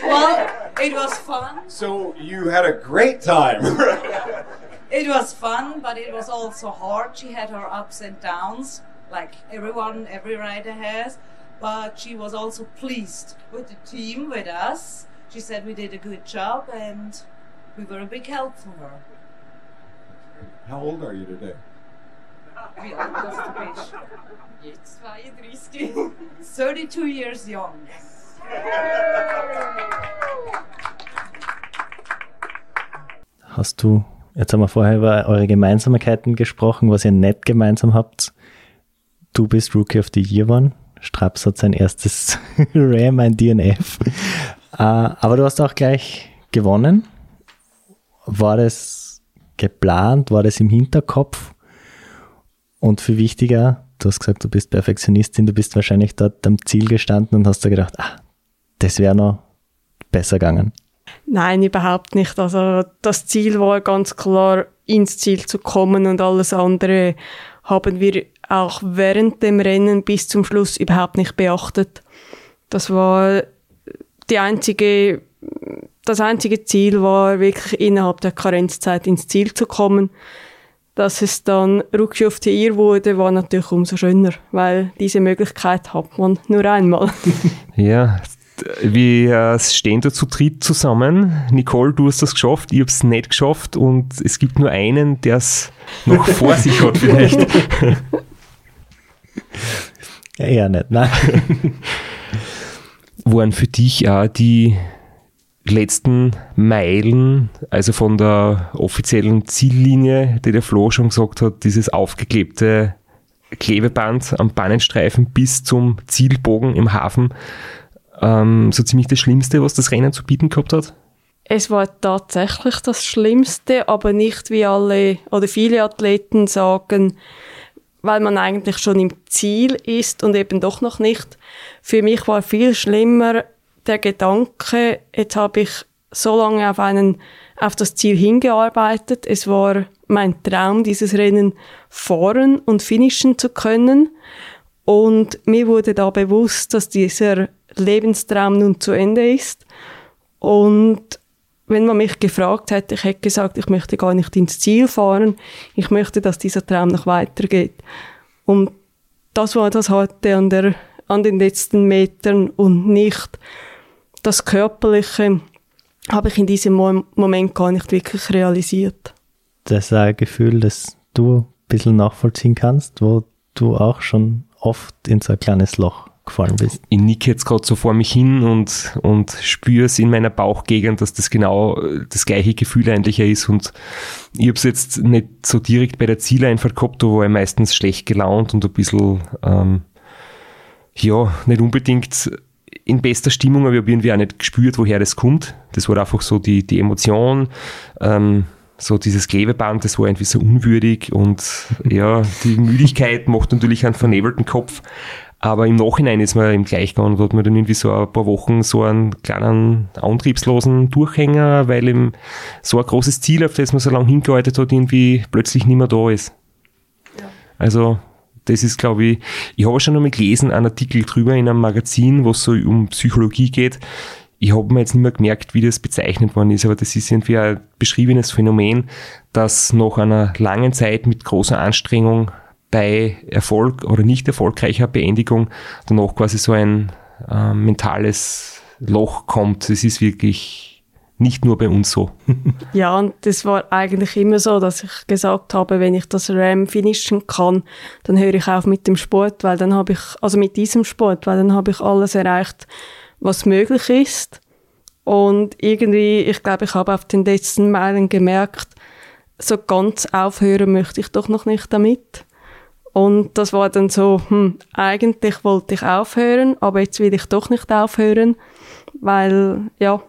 Well, it was fun. So, you had a great time. It was fun, but it was also hard. She had her ups and downs, like everyone, every rider has. But she was also pleased with the team, with us. She said we did a good job and we were a big help for her. How old are you today? Wie alt bist du bist? Jetzt 32. 32 years young. Hast du, jetzt haben wir vorher über eure Gemeinsamkeiten gesprochen, was ihr nicht gemeinsam habt. Du bist Rookie of the Year geworden. Straps hat sein erstes Ram, ein DNF. Äh, aber du hast auch gleich gewonnen. War das geplant? War das im Hinterkopf? Und viel wichtiger, du hast gesagt, du bist Perfektionistin, du bist wahrscheinlich dort am Ziel gestanden und hast da gedacht, ah, das wäre noch besser gegangen. Nein, überhaupt nicht. Also das Ziel war ganz klar, ins Ziel zu kommen und alles andere haben wir auch während dem Rennen bis zum Schluss überhaupt nicht beachtet. Das war die einzige, das einzige Ziel war wirklich innerhalb der Karenzzeit ins Ziel zu kommen. Dass es dann Rookie of the Year wurde, war natürlich umso schöner, weil diese Möglichkeit hat man nur einmal. Ja, wir stehen da zu dritt zusammen. Nicole, du hast das geschafft, ich habe es nicht geschafft und es gibt nur einen, der es noch vor sich hat vielleicht. Ja, eher nicht, nein. Waren für dich auch die letzten Meilen, also von der offiziellen Ziellinie, die der Flo schon gesagt hat, dieses aufgeklebte Klebeband am Bahnenstreifen bis zum Zielbogen im Hafen, ähm, so ziemlich das Schlimmste, was das Rennen zu bieten gehabt hat? Es war tatsächlich das Schlimmste, aber nicht wie alle oder viele Athleten sagen, weil man eigentlich schon im Ziel ist und eben doch noch nicht. Für mich war viel schlimmer der Gedanke, jetzt habe ich so lange auf einen, auf das Ziel hingearbeitet. Es war mein Traum, dieses Rennen fahren und finishen zu können. Und mir wurde da bewusst, dass dieser Lebenstraum nun zu Ende ist. Und wenn man mich gefragt hätte, ich hätte gesagt, ich möchte gar nicht ins Ziel fahren, ich möchte, dass dieser Traum noch weitergeht. Und das war das heute an, der, an den letzten Metern und nicht das Körperliche habe ich in diesem Moment gar nicht wirklich realisiert. Das ist ein Gefühl, das du ein bisschen nachvollziehen kannst, wo du auch schon oft in so ein kleines Loch gefallen bist. Ich nicke jetzt gerade so vor mich hin und, und spüre es in meiner Bauchgegend, dass das genau das gleiche Gefühl eigentlich ist. Und ich habe es jetzt nicht so direkt bei der Zieleinfahrt gehabt, da war ich meistens schlecht gelaunt und ein bisschen, ähm, ja, nicht unbedingt in bester Stimmung, aber ich habe irgendwie auch nicht gespürt, woher das kommt. Das war einfach so die, die Emotion. Ähm, so dieses Klebeband, das war irgendwie so unwürdig und ja, die Müdigkeit macht natürlich einen vernebelten Kopf. Aber im Nachhinein ist man im Gleichgang, da hat man dann irgendwie so ein paar Wochen so einen kleinen antriebslosen Durchhänger, weil eben so ein großes Ziel, auf das man so lange hingearbeitet hat, irgendwie plötzlich nicht mehr da ist. Ja. Also, das ist, glaube ich, ich habe schon einmal gelesen, einen Artikel drüber in einem Magazin, wo es so um Psychologie geht. Ich habe mir jetzt nicht mehr gemerkt, wie das bezeichnet worden ist, aber das ist irgendwie ein beschriebenes Phänomen, dass nach einer langen Zeit mit großer Anstrengung bei Erfolg oder nicht erfolgreicher Beendigung danach quasi so ein äh, mentales Loch kommt. Es ist wirklich nicht nur bei uns so. ja, und das war eigentlich immer so, dass ich gesagt habe, wenn ich das Ram finishen kann, dann höre ich auf mit dem Sport, weil dann habe ich, also mit diesem Sport, weil dann habe ich alles erreicht, was möglich ist. Und irgendwie, ich glaube, ich habe auf den letzten Meilen gemerkt, so ganz aufhören möchte ich doch noch nicht damit. Und das war dann so, hm, eigentlich wollte ich aufhören, aber jetzt will ich doch nicht aufhören, weil, ja,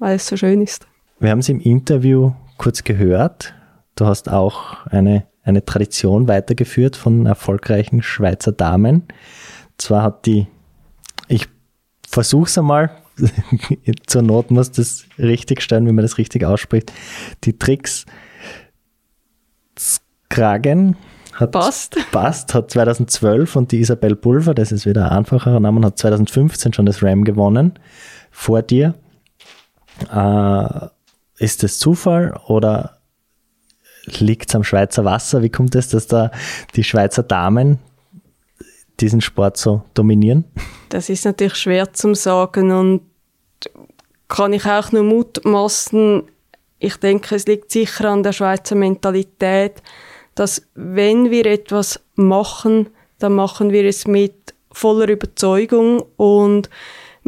weil es so schön ist. Wir haben es im Interview kurz gehört. Du hast auch eine, eine Tradition weitergeführt von erfolgreichen Schweizer Damen. Zwar hat die, ich versuch's einmal, zur Not muss das richtig stellen, wie man das richtig ausspricht, die Tricks Kragen hat passt. passt, hat 2012 und die Isabel Pulver, das ist wieder ein einfacher Name, hat 2015 schon das Ram gewonnen vor dir. Äh, ist das Zufall oder liegt es am Schweizer Wasser? Wie kommt es, dass da die Schweizer Damen diesen Sport so dominieren? Das ist natürlich schwer zu sagen und kann ich auch nur mutmaßen. Ich denke, es liegt sicher an der Schweizer Mentalität dass wenn wir etwas machen, dann machen wir es mit voller Überzeugung und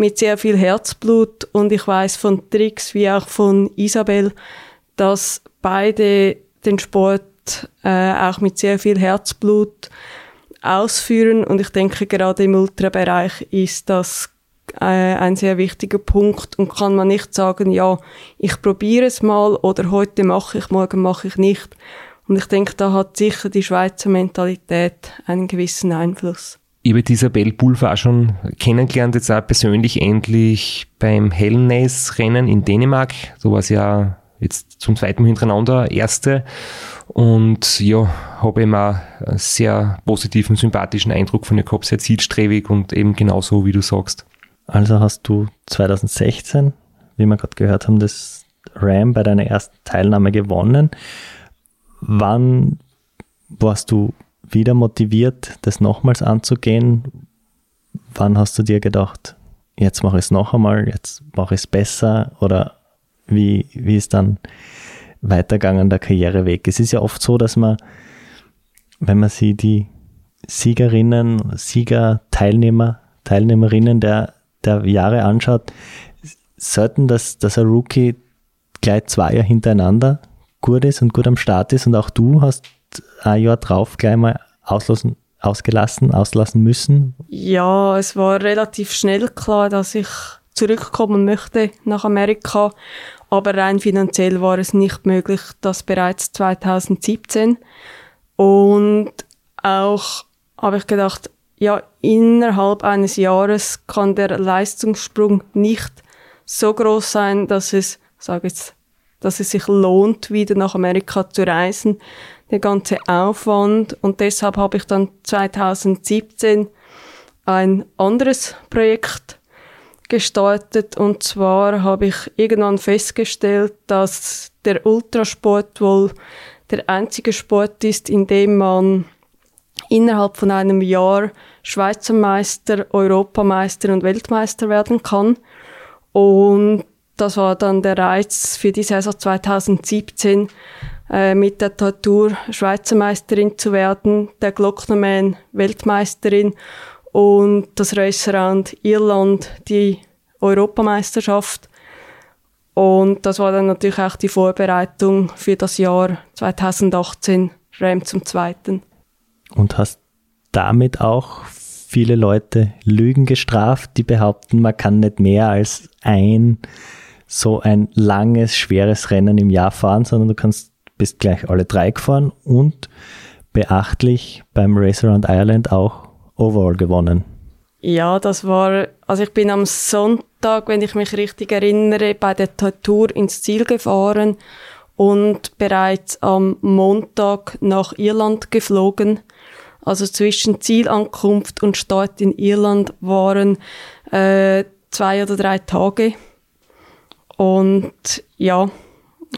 mit sehr viel Herzblut. Und ich weiß von Tricks wie auch von Isabel, dass beide den Sport äh, auch mit sehr viel Herzblut ausführen. Und ich denke, gerade im Ultrabereich ist das äh, ein sehr wichtiger Punkt und kann man nicht sagen, ja, ich probiere es mal oder heute mache ich, morgen mache ich nicht. Und ich denke, da hat sicher die Schweizer Mentalität einen gewissen Einfluss. Ich habe Isabel Pulver auch schon kennengelernt, jetzt auch persönlich endlich beim Hellness-Rennen in Dänemark. Da war sie ja jetzt zum zweiten Mal hintereinander Erste. Und ja, habe auch einen sehr positiven, sympathischen Eindruck von ihr gehabt, sehr zielstrebig und eben genauso, wie du sagst. Also hast du 2016, wie wir gerade gehört haben, das Ram bei deiner ersten Teilnahme gewonnen. Wann warst du wieder motiviert, das nochmals anzugehen? Wann hast du dir gedacht, jetzt mache ich es noch einmal, jetzt mache ich es besser? Oder wie, wie ist dann weitergegangen der Karriereweg? Es ist ja oft so, dass man, wenn man sich die Siegerinnen, Sieger, Teilnehmer, Teilnehmerinnen der, der Jahre anschaut, selten, dass, dass ein Rookie gleich zwei Jahre hintereinander gut ist und gut am Start ist und auch du hast ein Jahr drauf gleich mal auslassen, ausgelassen, auslassen müssen? Ja, es war relativ schnell klar, dass ich zurückkommen möchte nach Amerika, aber rein finanziell war es nicht möglich, das bereits 2017. Und auch habe ich gedacht, ja, innerhalb eines Jahres kann der Leistungssprung nicht so groß sein, dass es, sage jetzt, dass es sich lohnt, wieder nach Amerika zu reisen, der ganze Aufwand. Und deshalb habe ich dann 2017 ein anderes Projekt gestartet. Und zwar habe ich irgendwann festgestellt, dass der Ultrasport wohl der einzige Sport ist, in dem man innerhalb von einem Jahr Schweizer Meister, Europameister und Weltmeister werden kann. Und das war dann der Reiz für die Saison 2017, äh, mit der Tour Schweizer Meisterin zu werden, der Glocknerman Weltmeisterin und das Raceround Irland die Europameisterschaft. Und das war dann natürlich auch die Vorbereitung für das Jahr 2018, Ram zum Zweiten. Und hast damit auch viele Leute Lügen gestraft, die behaupten, man kann nicht mehr als ein so ein langes, schweres Rennen im Jahr fahren, sondern du kannst, bist gleich alle drei gefahren und beachtlich beim Race Around Ireland auch Overall gewonnen. Ja, das war, also ich bin am Sonntag, wenn ich mich richtig erinnere, bei der Tour ins Ziel gefahren und bereits am Montag nach Irland geflogen. Also zwischen Zielankunft und Start in Irland waren äh, zwei oder drei Tage. Und ja,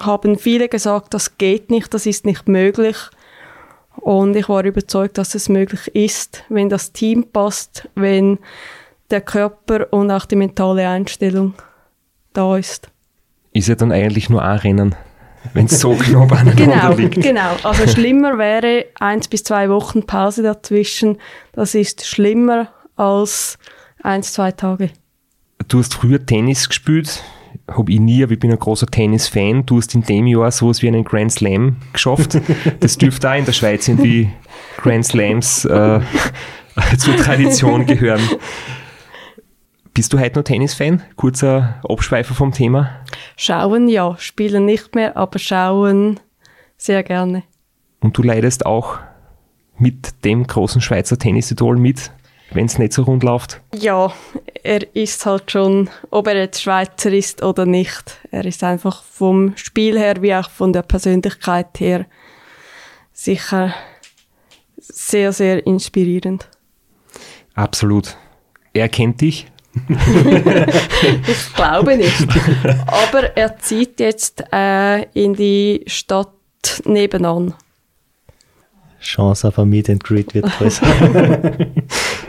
haben viele gesagt, das geht nicht, das ist nicht möglich. Und ich war überzeugt, dass es möglich ist, wenn das Team passt, wenn der Körper und auch die mentale Einstellung da ist. Ist ja dann eigentlich nur ein Rennen, wenn es so knapp aneinander Genau, liegt. genau. Also schlimmer wäre eins bis zwei Wochen Pause dazwischen. Das ist schlimmer als eins, zwei Tage. Du hast früher Tennis gespielt, habe ich nie, aber ich bin ein großer Tennis-Fan. Du hast in dem Jahr sowas wie einen Grand Slam geschafft. Das dürfte auch in der Schweiz irgendwie Grand Slams äh, zur Tradition gehören. Bist du heute noch Tennis-Fan? Kurzer Abschweifer vom Thema. Schauen ja, spielen nicht mehr, aber schauen sehr gerne. Und du leidest auch mit dem großen Schweizer Tennis-Idol mit, wenn es nicht so rund läuft. Ja, er ist halt schon, ob er jetzt Schweizer ist oder nicht. Er ist einfach vom Spiel her wie auch von der Persönlichkeit her sicher sehr, sehr inspirierend. Absolut. Er kennt dich. Ich glaube nicht. Aber er zieht jetzt äh, in die Stadt nebenan. Chance auf ein Meet and Greet wird größer.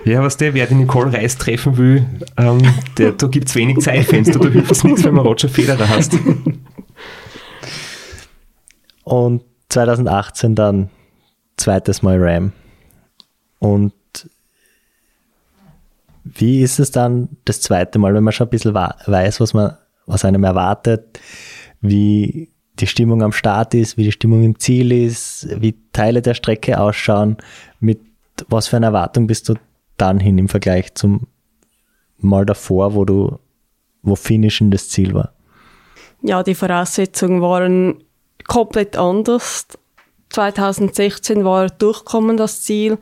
Ja, was der, wer die Nicole Reis treffen will, ähm, der, da gibt es wenig Zeitfenster, da hilft es nichts, wenn man Roger Federer hast. Und 2018 dann zweites Mal Ram. Und wie ist es dann das zweite Mal, wenn man schon ein bisschen weiß, was man, was einem erwartet, wie die Stimmung am Start ist, wie die Stimmung im Ziel ist, wie Teile der Strecke ausschauen, mit was für einer Erwartung bist du dann hin im Vergleich zum Mal davor, wo du, wo Finishen das Ziel war? Ja, die Voraussetzungen waren komplett anders. 2016 war Durchkommen das Ziel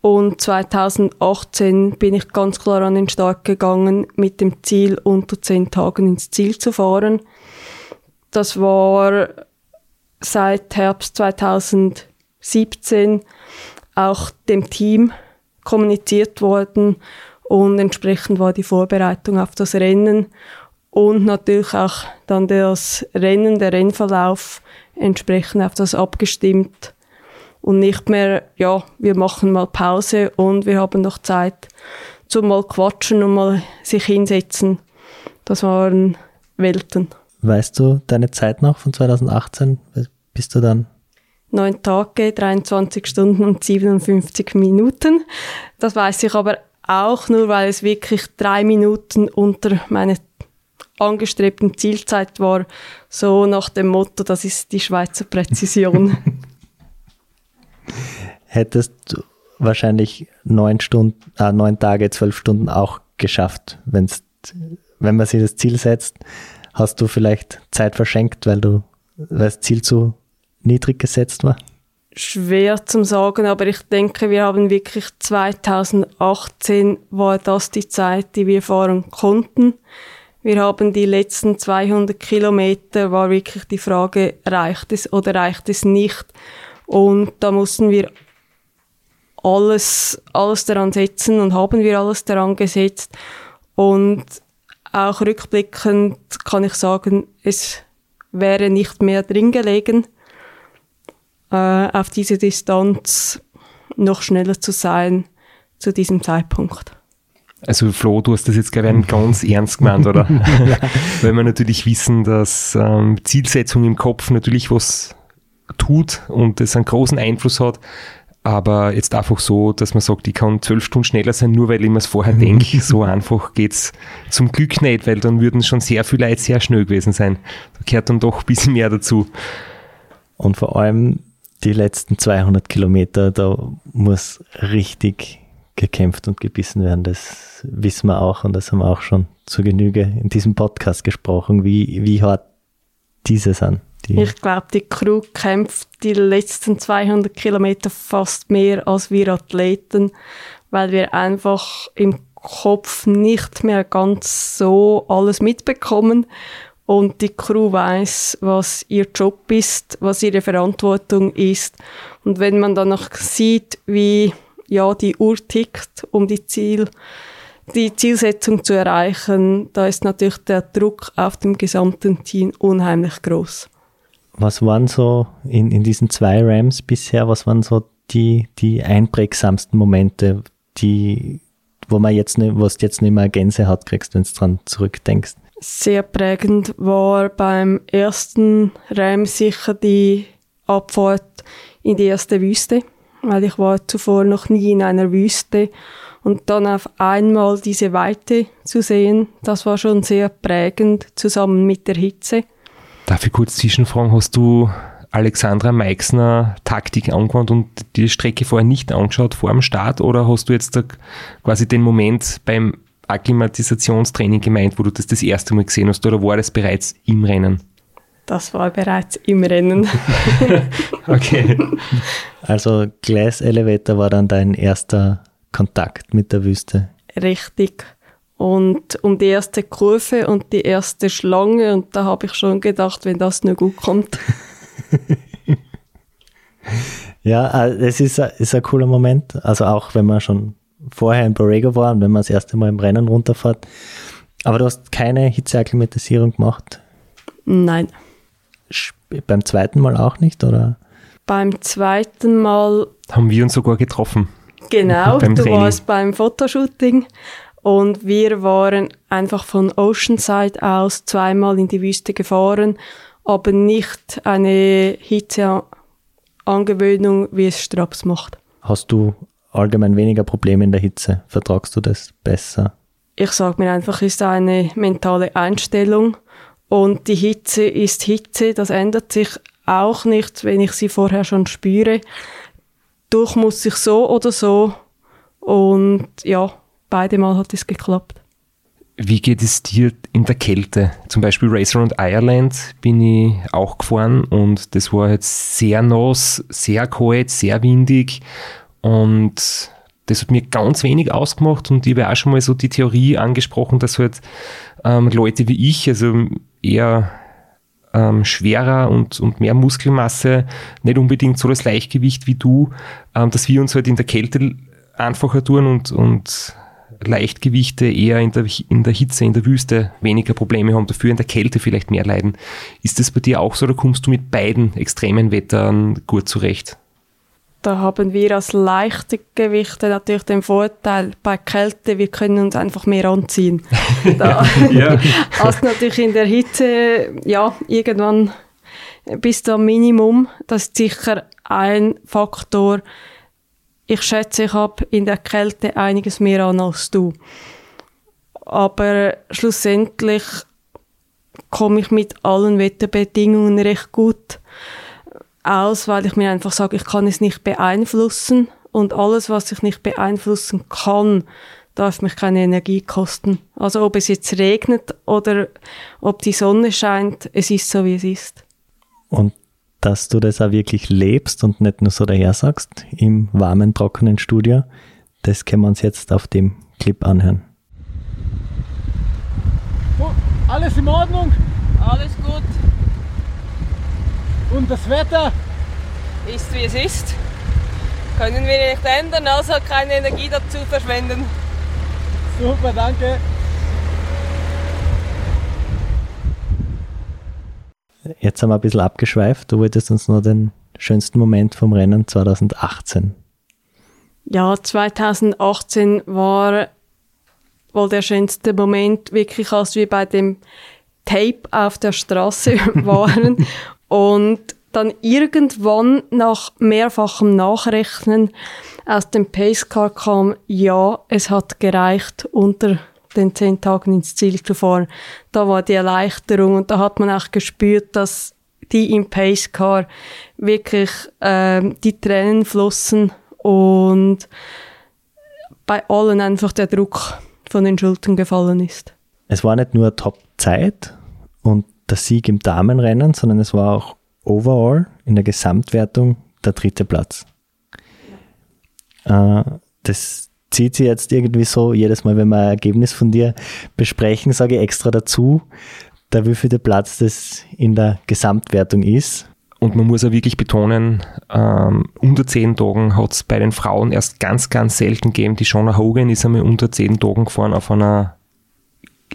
und 2018 bin ich ganz klar an den Start gegangen mit dem Ziel, unter zehn Tagen ins Ziel zu fahren. Das war seit Herbst 2017 auch dem Team kommuniziert worden und entsprechend war die Vorbereitung auf das Rennen und natürlich auch dann das Rennen, der Rennverlauf entsprechend auf das abgestimmt und nicht mehr, ja, wir machen mal Pause und wir haben noch Zeit zum mal quatschen und mal sich hinsetzen. Das waren Welten. Weißt du deine Zeit noch von 2018? Bist du dann? Neun Tage, 23 Stunden und 57 Minuten. Das weiß ich aber auch nur, weil es wirklich drei Minuten unter meine angestrebten Zielzeit war, so nach dem Motto, das ist die Schweizer Präzision. Hättest du wahrscheinlich neun Stunden, äh, neun Tage, zwölf Stunden auch geschafft, wenn's, wenn man sich das Ziel setzt, hast du vielleicht Zeit verschenkt, weil du, weil das Ziel zu niedrig gesetzt war? Schwer zum sagen, aber ich denke, wir haben wirklich 2018 war das die Zeit, die wir fahren konnten. Wir haben die letzten 200 Kilometer, war wirklich die Frage, reicht es oder reicht es nicht? Und da mussten wir alles, alles daran setzen und haben wir alles daran gesetzt. Und auch rückblickend kann ich sagen, es wäre nicht mehr drin gelegen, äh, auf diese Distanz noch schneller zu sein zu diesem Zeitpunkt. Also Flo, du hast das jetzt glaube ich ganz ernst gemeint, oder? Weil wir natürlich wissen, dass ähm, Zielsetzung im Kopf natürlich was tut und es einen großen Einfluss hat. Aber jetzt einfach so, dass man sagt, ich kann zwölf Stunden schneller sein, nur weil ich mir es vorher denke. So einfach geht's zum Glück nicht, weil dann würden schon sehr viele Leute sehr schnell gewesen sein. Da gehört dann doch ein bisschen mehr dazu. Und vor allem die letzten 200 Kilometer, da muss richtig gekämpft und gebissen werden. Das wissen wir auch und das haben wir auch schon zu Genüge in diesem Podcast gesprochen, wie, wie hart diese sind. Die ich glaube, die Crew kämpft die letzten 200 Kilometer fast mehr als wir Athleten, weil wir einfach im Kopf nicht mehr ganz so alles mitbekommen und die Crew weiß, was ihr Job ist, was ihre Verantwortung ist. Und wenn man dann noch sieht, wie ja die Uhr tickt, um die Ziel die Zielsetzung zu erreichen, da ist natürlich der Druck auf dem gesamten Team unheimlich groß. Was waren so in, in diesen zwei Rams bisher, was waren so die, die einprägsamsten Momente, die, wo man jetzt nicht, was jetzt nicht mehr Gänsehaut kriegst, wenn du dran zurückdenkst? Sehr prägend war beim ersten Ram sicher die Abfahrt in die erste Wüste, weil ich war zuvor noch nie in einer Wüste und dann auf einmal diese Weite zu sehen, das war schon sehr prägend, zusammen mit der Hitze. Darf ich kurz zwischenfragen, hast du Alexandra Meixner Taktik angewandt und die Strecke vorher nicht angeschaut vor dem Start oder hast du jetzt da quasi den Moment beim Akklimatisationstraining gemeint, wo du das das erste Mal gesehen hast oder war das bereits im Rennen? Das war bereits im Rennen. okay. Also Glass Elevator war dann dein erster Kontakt mit der Wüste. Richtig und um die erste Kurve und die erste Schlange und da habe ich schon gedacht, wenn das nicht gut kommt. ja, äh, es ist, ist ein cooler Moment. Also auch wenn man schon vorher in Borrego war und wenn man das erste Mal im Rennen runterfährt. Aber du hast keine Hitzeakklimatisierung gemacht? Nein. Beim zweiten Mal auch nicht, oder? Beim zweiten Mal haben wir uns sogar getroffen. Genau, du Training. warst beim Fotoshooting und wir waren einfach von Oceanside aus zweimal in die Wüste gefahren, aber nicht eine Hitzeangewöhnung, wie es Straps macht. Hast du allgemein weniger Probleme in der Hitze? Vertragst du das besser? Ich sage mir einfach, es ist eine mentale Einstellung und die Hitze ist Hitze, das ändert sich auch nicht, wenn ich sie vorher schon spüre. Durch muss ich so oder so und ja, beide Mal hat es geklappt. Wie geht es dir in der Kälte? Zum Beispiel Racer und Ireland bin ich auch gefahren und das war jetzt sehr nass, sehr kalt, sehr windig und das hat mir ganz wenig ausgemacht und ich habe auch schon mal so die Theorie angesprochen, dass halt ähm, Leute wie ich, also eher ähm, schwerer und, und mehr Muskelmasse, nicht unbedingt so das Leichtgewicht wie du, ähm, dass wir uns halt in der Kälte einfacher tun und, und Leichtgewichte eher in der, in der Hitze, in der Wüste weniger Probleme haben, dafür in der Kälte vielleicht mehr leiden. Ist das bei dir auch so oder kommst du mit beiden extremen Wettern gut zurecht? Da haben wir als leichte Gewichte natürlich den Vorteil bei Kälte, wir können uns einfach mehr anziehen. Da, Ja. als natürlich in der Hitze, ja, irgendwann bis zum Minimum. Das ist sicher ein Faktor. Ich schätze, ich habe in der Kälte einiges mehr an als du. Aber schlussendlich komme ich mit allen Wetterbedingungen recht gut aus, weil ich mir einfach sage, ich kann es nicht beeinflussen und alles, was ich nicht beeinflussen kann, darf mich keine Energie kosten. Also ob es jetzt regnet oder ob die Sonne scheint, es ist so, wie es ist. Und dass du das auch wirklich lebst und nicht nur so daher sagst im warmen, trockenen Studio, das können wir uns jetzt auf dem Clip anhören. Alles in Ordnung Alles gut, und das Wetter? ist wie es ist. Können wir nicht ändern, also keine Energie dazu verschwenden. Super, danke. Jetzt haben wir ein bisschen abgeschweift. Du wolltest uns noch den schönsten Moment vom Rennen 2018. Ja, 2018 war wohl der schönste Moment, wirklich als wir bei dem Tape auf der Straße waren und dann irgendwann nach mehrfachem Nachrechnen aus dem Pacecar kam, ja, es hat gereicht, unter den zehn Tagen ins Ziel zu fahren. Da war die Erleichterung und da hat man auch gespürt, dass die im Pacecar wirklich ähm, die Tränen flossen und bei allen einfach der Druck von den Schultern gefallen ist. Es war nicht nur Top-Zeit und der Sieg im Damenrennen, sondern es war auch overall in der Gesamtwertung der dritte Platz. Äh, das zieht sich jetzt irgendwie so, jedes Mal, wenn wir ein Ergebnis von dir besprechen, sage ich extra dazu, der wievielte Platz das in der Gesamtwertung ist. Und man muss auch wirklich betonen, ähm, unter zehn Tagen hat es bei den Frauen erst ganz, ganz selten gegeben. Die Shona Hogan ist einmal unter zehn Tagen gefahren auf einer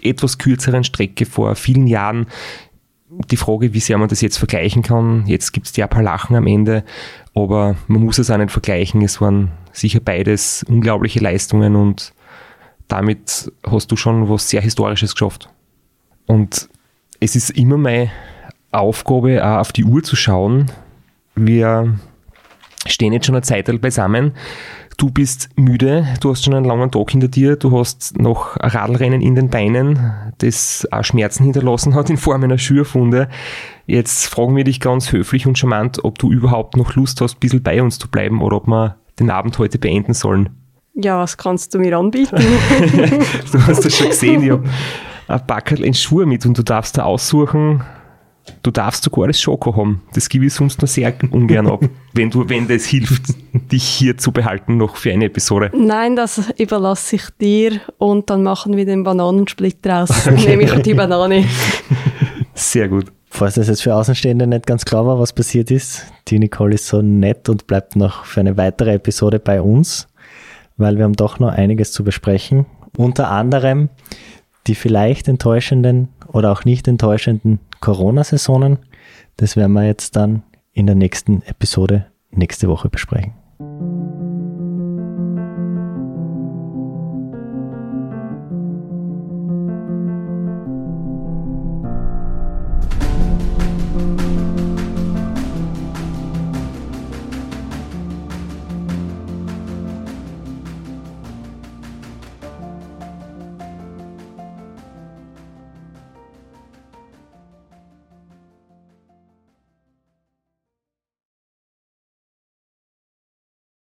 etwas kürzeren Strecke vor vielen Jahren. Die Frage, wie sehr man das jetzt vergleichen kann, jetzt gibt es die Appalachen am Ende, aber man muss es auch nicht vergleichen. Es waren sicher beides unglaubliche Leistungen und damit hast du schon was sehr Historisches geschafft. Und es ist immer meine Aufgabe, auch auf die Uhr zu schauen. Wir stehen jetzt schon eine Zeit beisammen. Du bist müde, du hast schon einen langen Tag hinter dir, du hast noch ein Radlrennen in den Beinen, das auch Schmerzen hinterlassen hat in Form einer Schürfunde. Jetzt fragen wir dich ganz höflich und charmant, ob du überhaupt noch Lust hast, ein bisschen bei uns zu bleiben oder ob wir den Abend heute beenden sollen. Ja, was kannst du mir anbieten? Du hast das schon gesehen, ich habe ein Backerl in Schuhe mit und du darfst da aussuchen, du darfst sogar das Schoko haben. Das gebe ich sonst nur sehr ungern ab, wenn, du, wenn das hilft, dich hier zu behalten noch für eine Episode. Nein, das überlasse ich dir und dann machen wir den Bananensplit draus. Nehme ich die Banane. Sehr gut. Falls das jetzt für Außenstehende nicht ganz klar war, was passiert ist, die Nicole ist so nett und bleibt noch für eine weitere Episode bei uns, weil wir haben doch noch einiges zu besprechen. Unter anderem die vielleicht enttäuschenden oder auch nicht enttäuschenden Corona-Saisonen. Das werden wir jetzt dann in der nächsten Episode nächste Woche besprechen.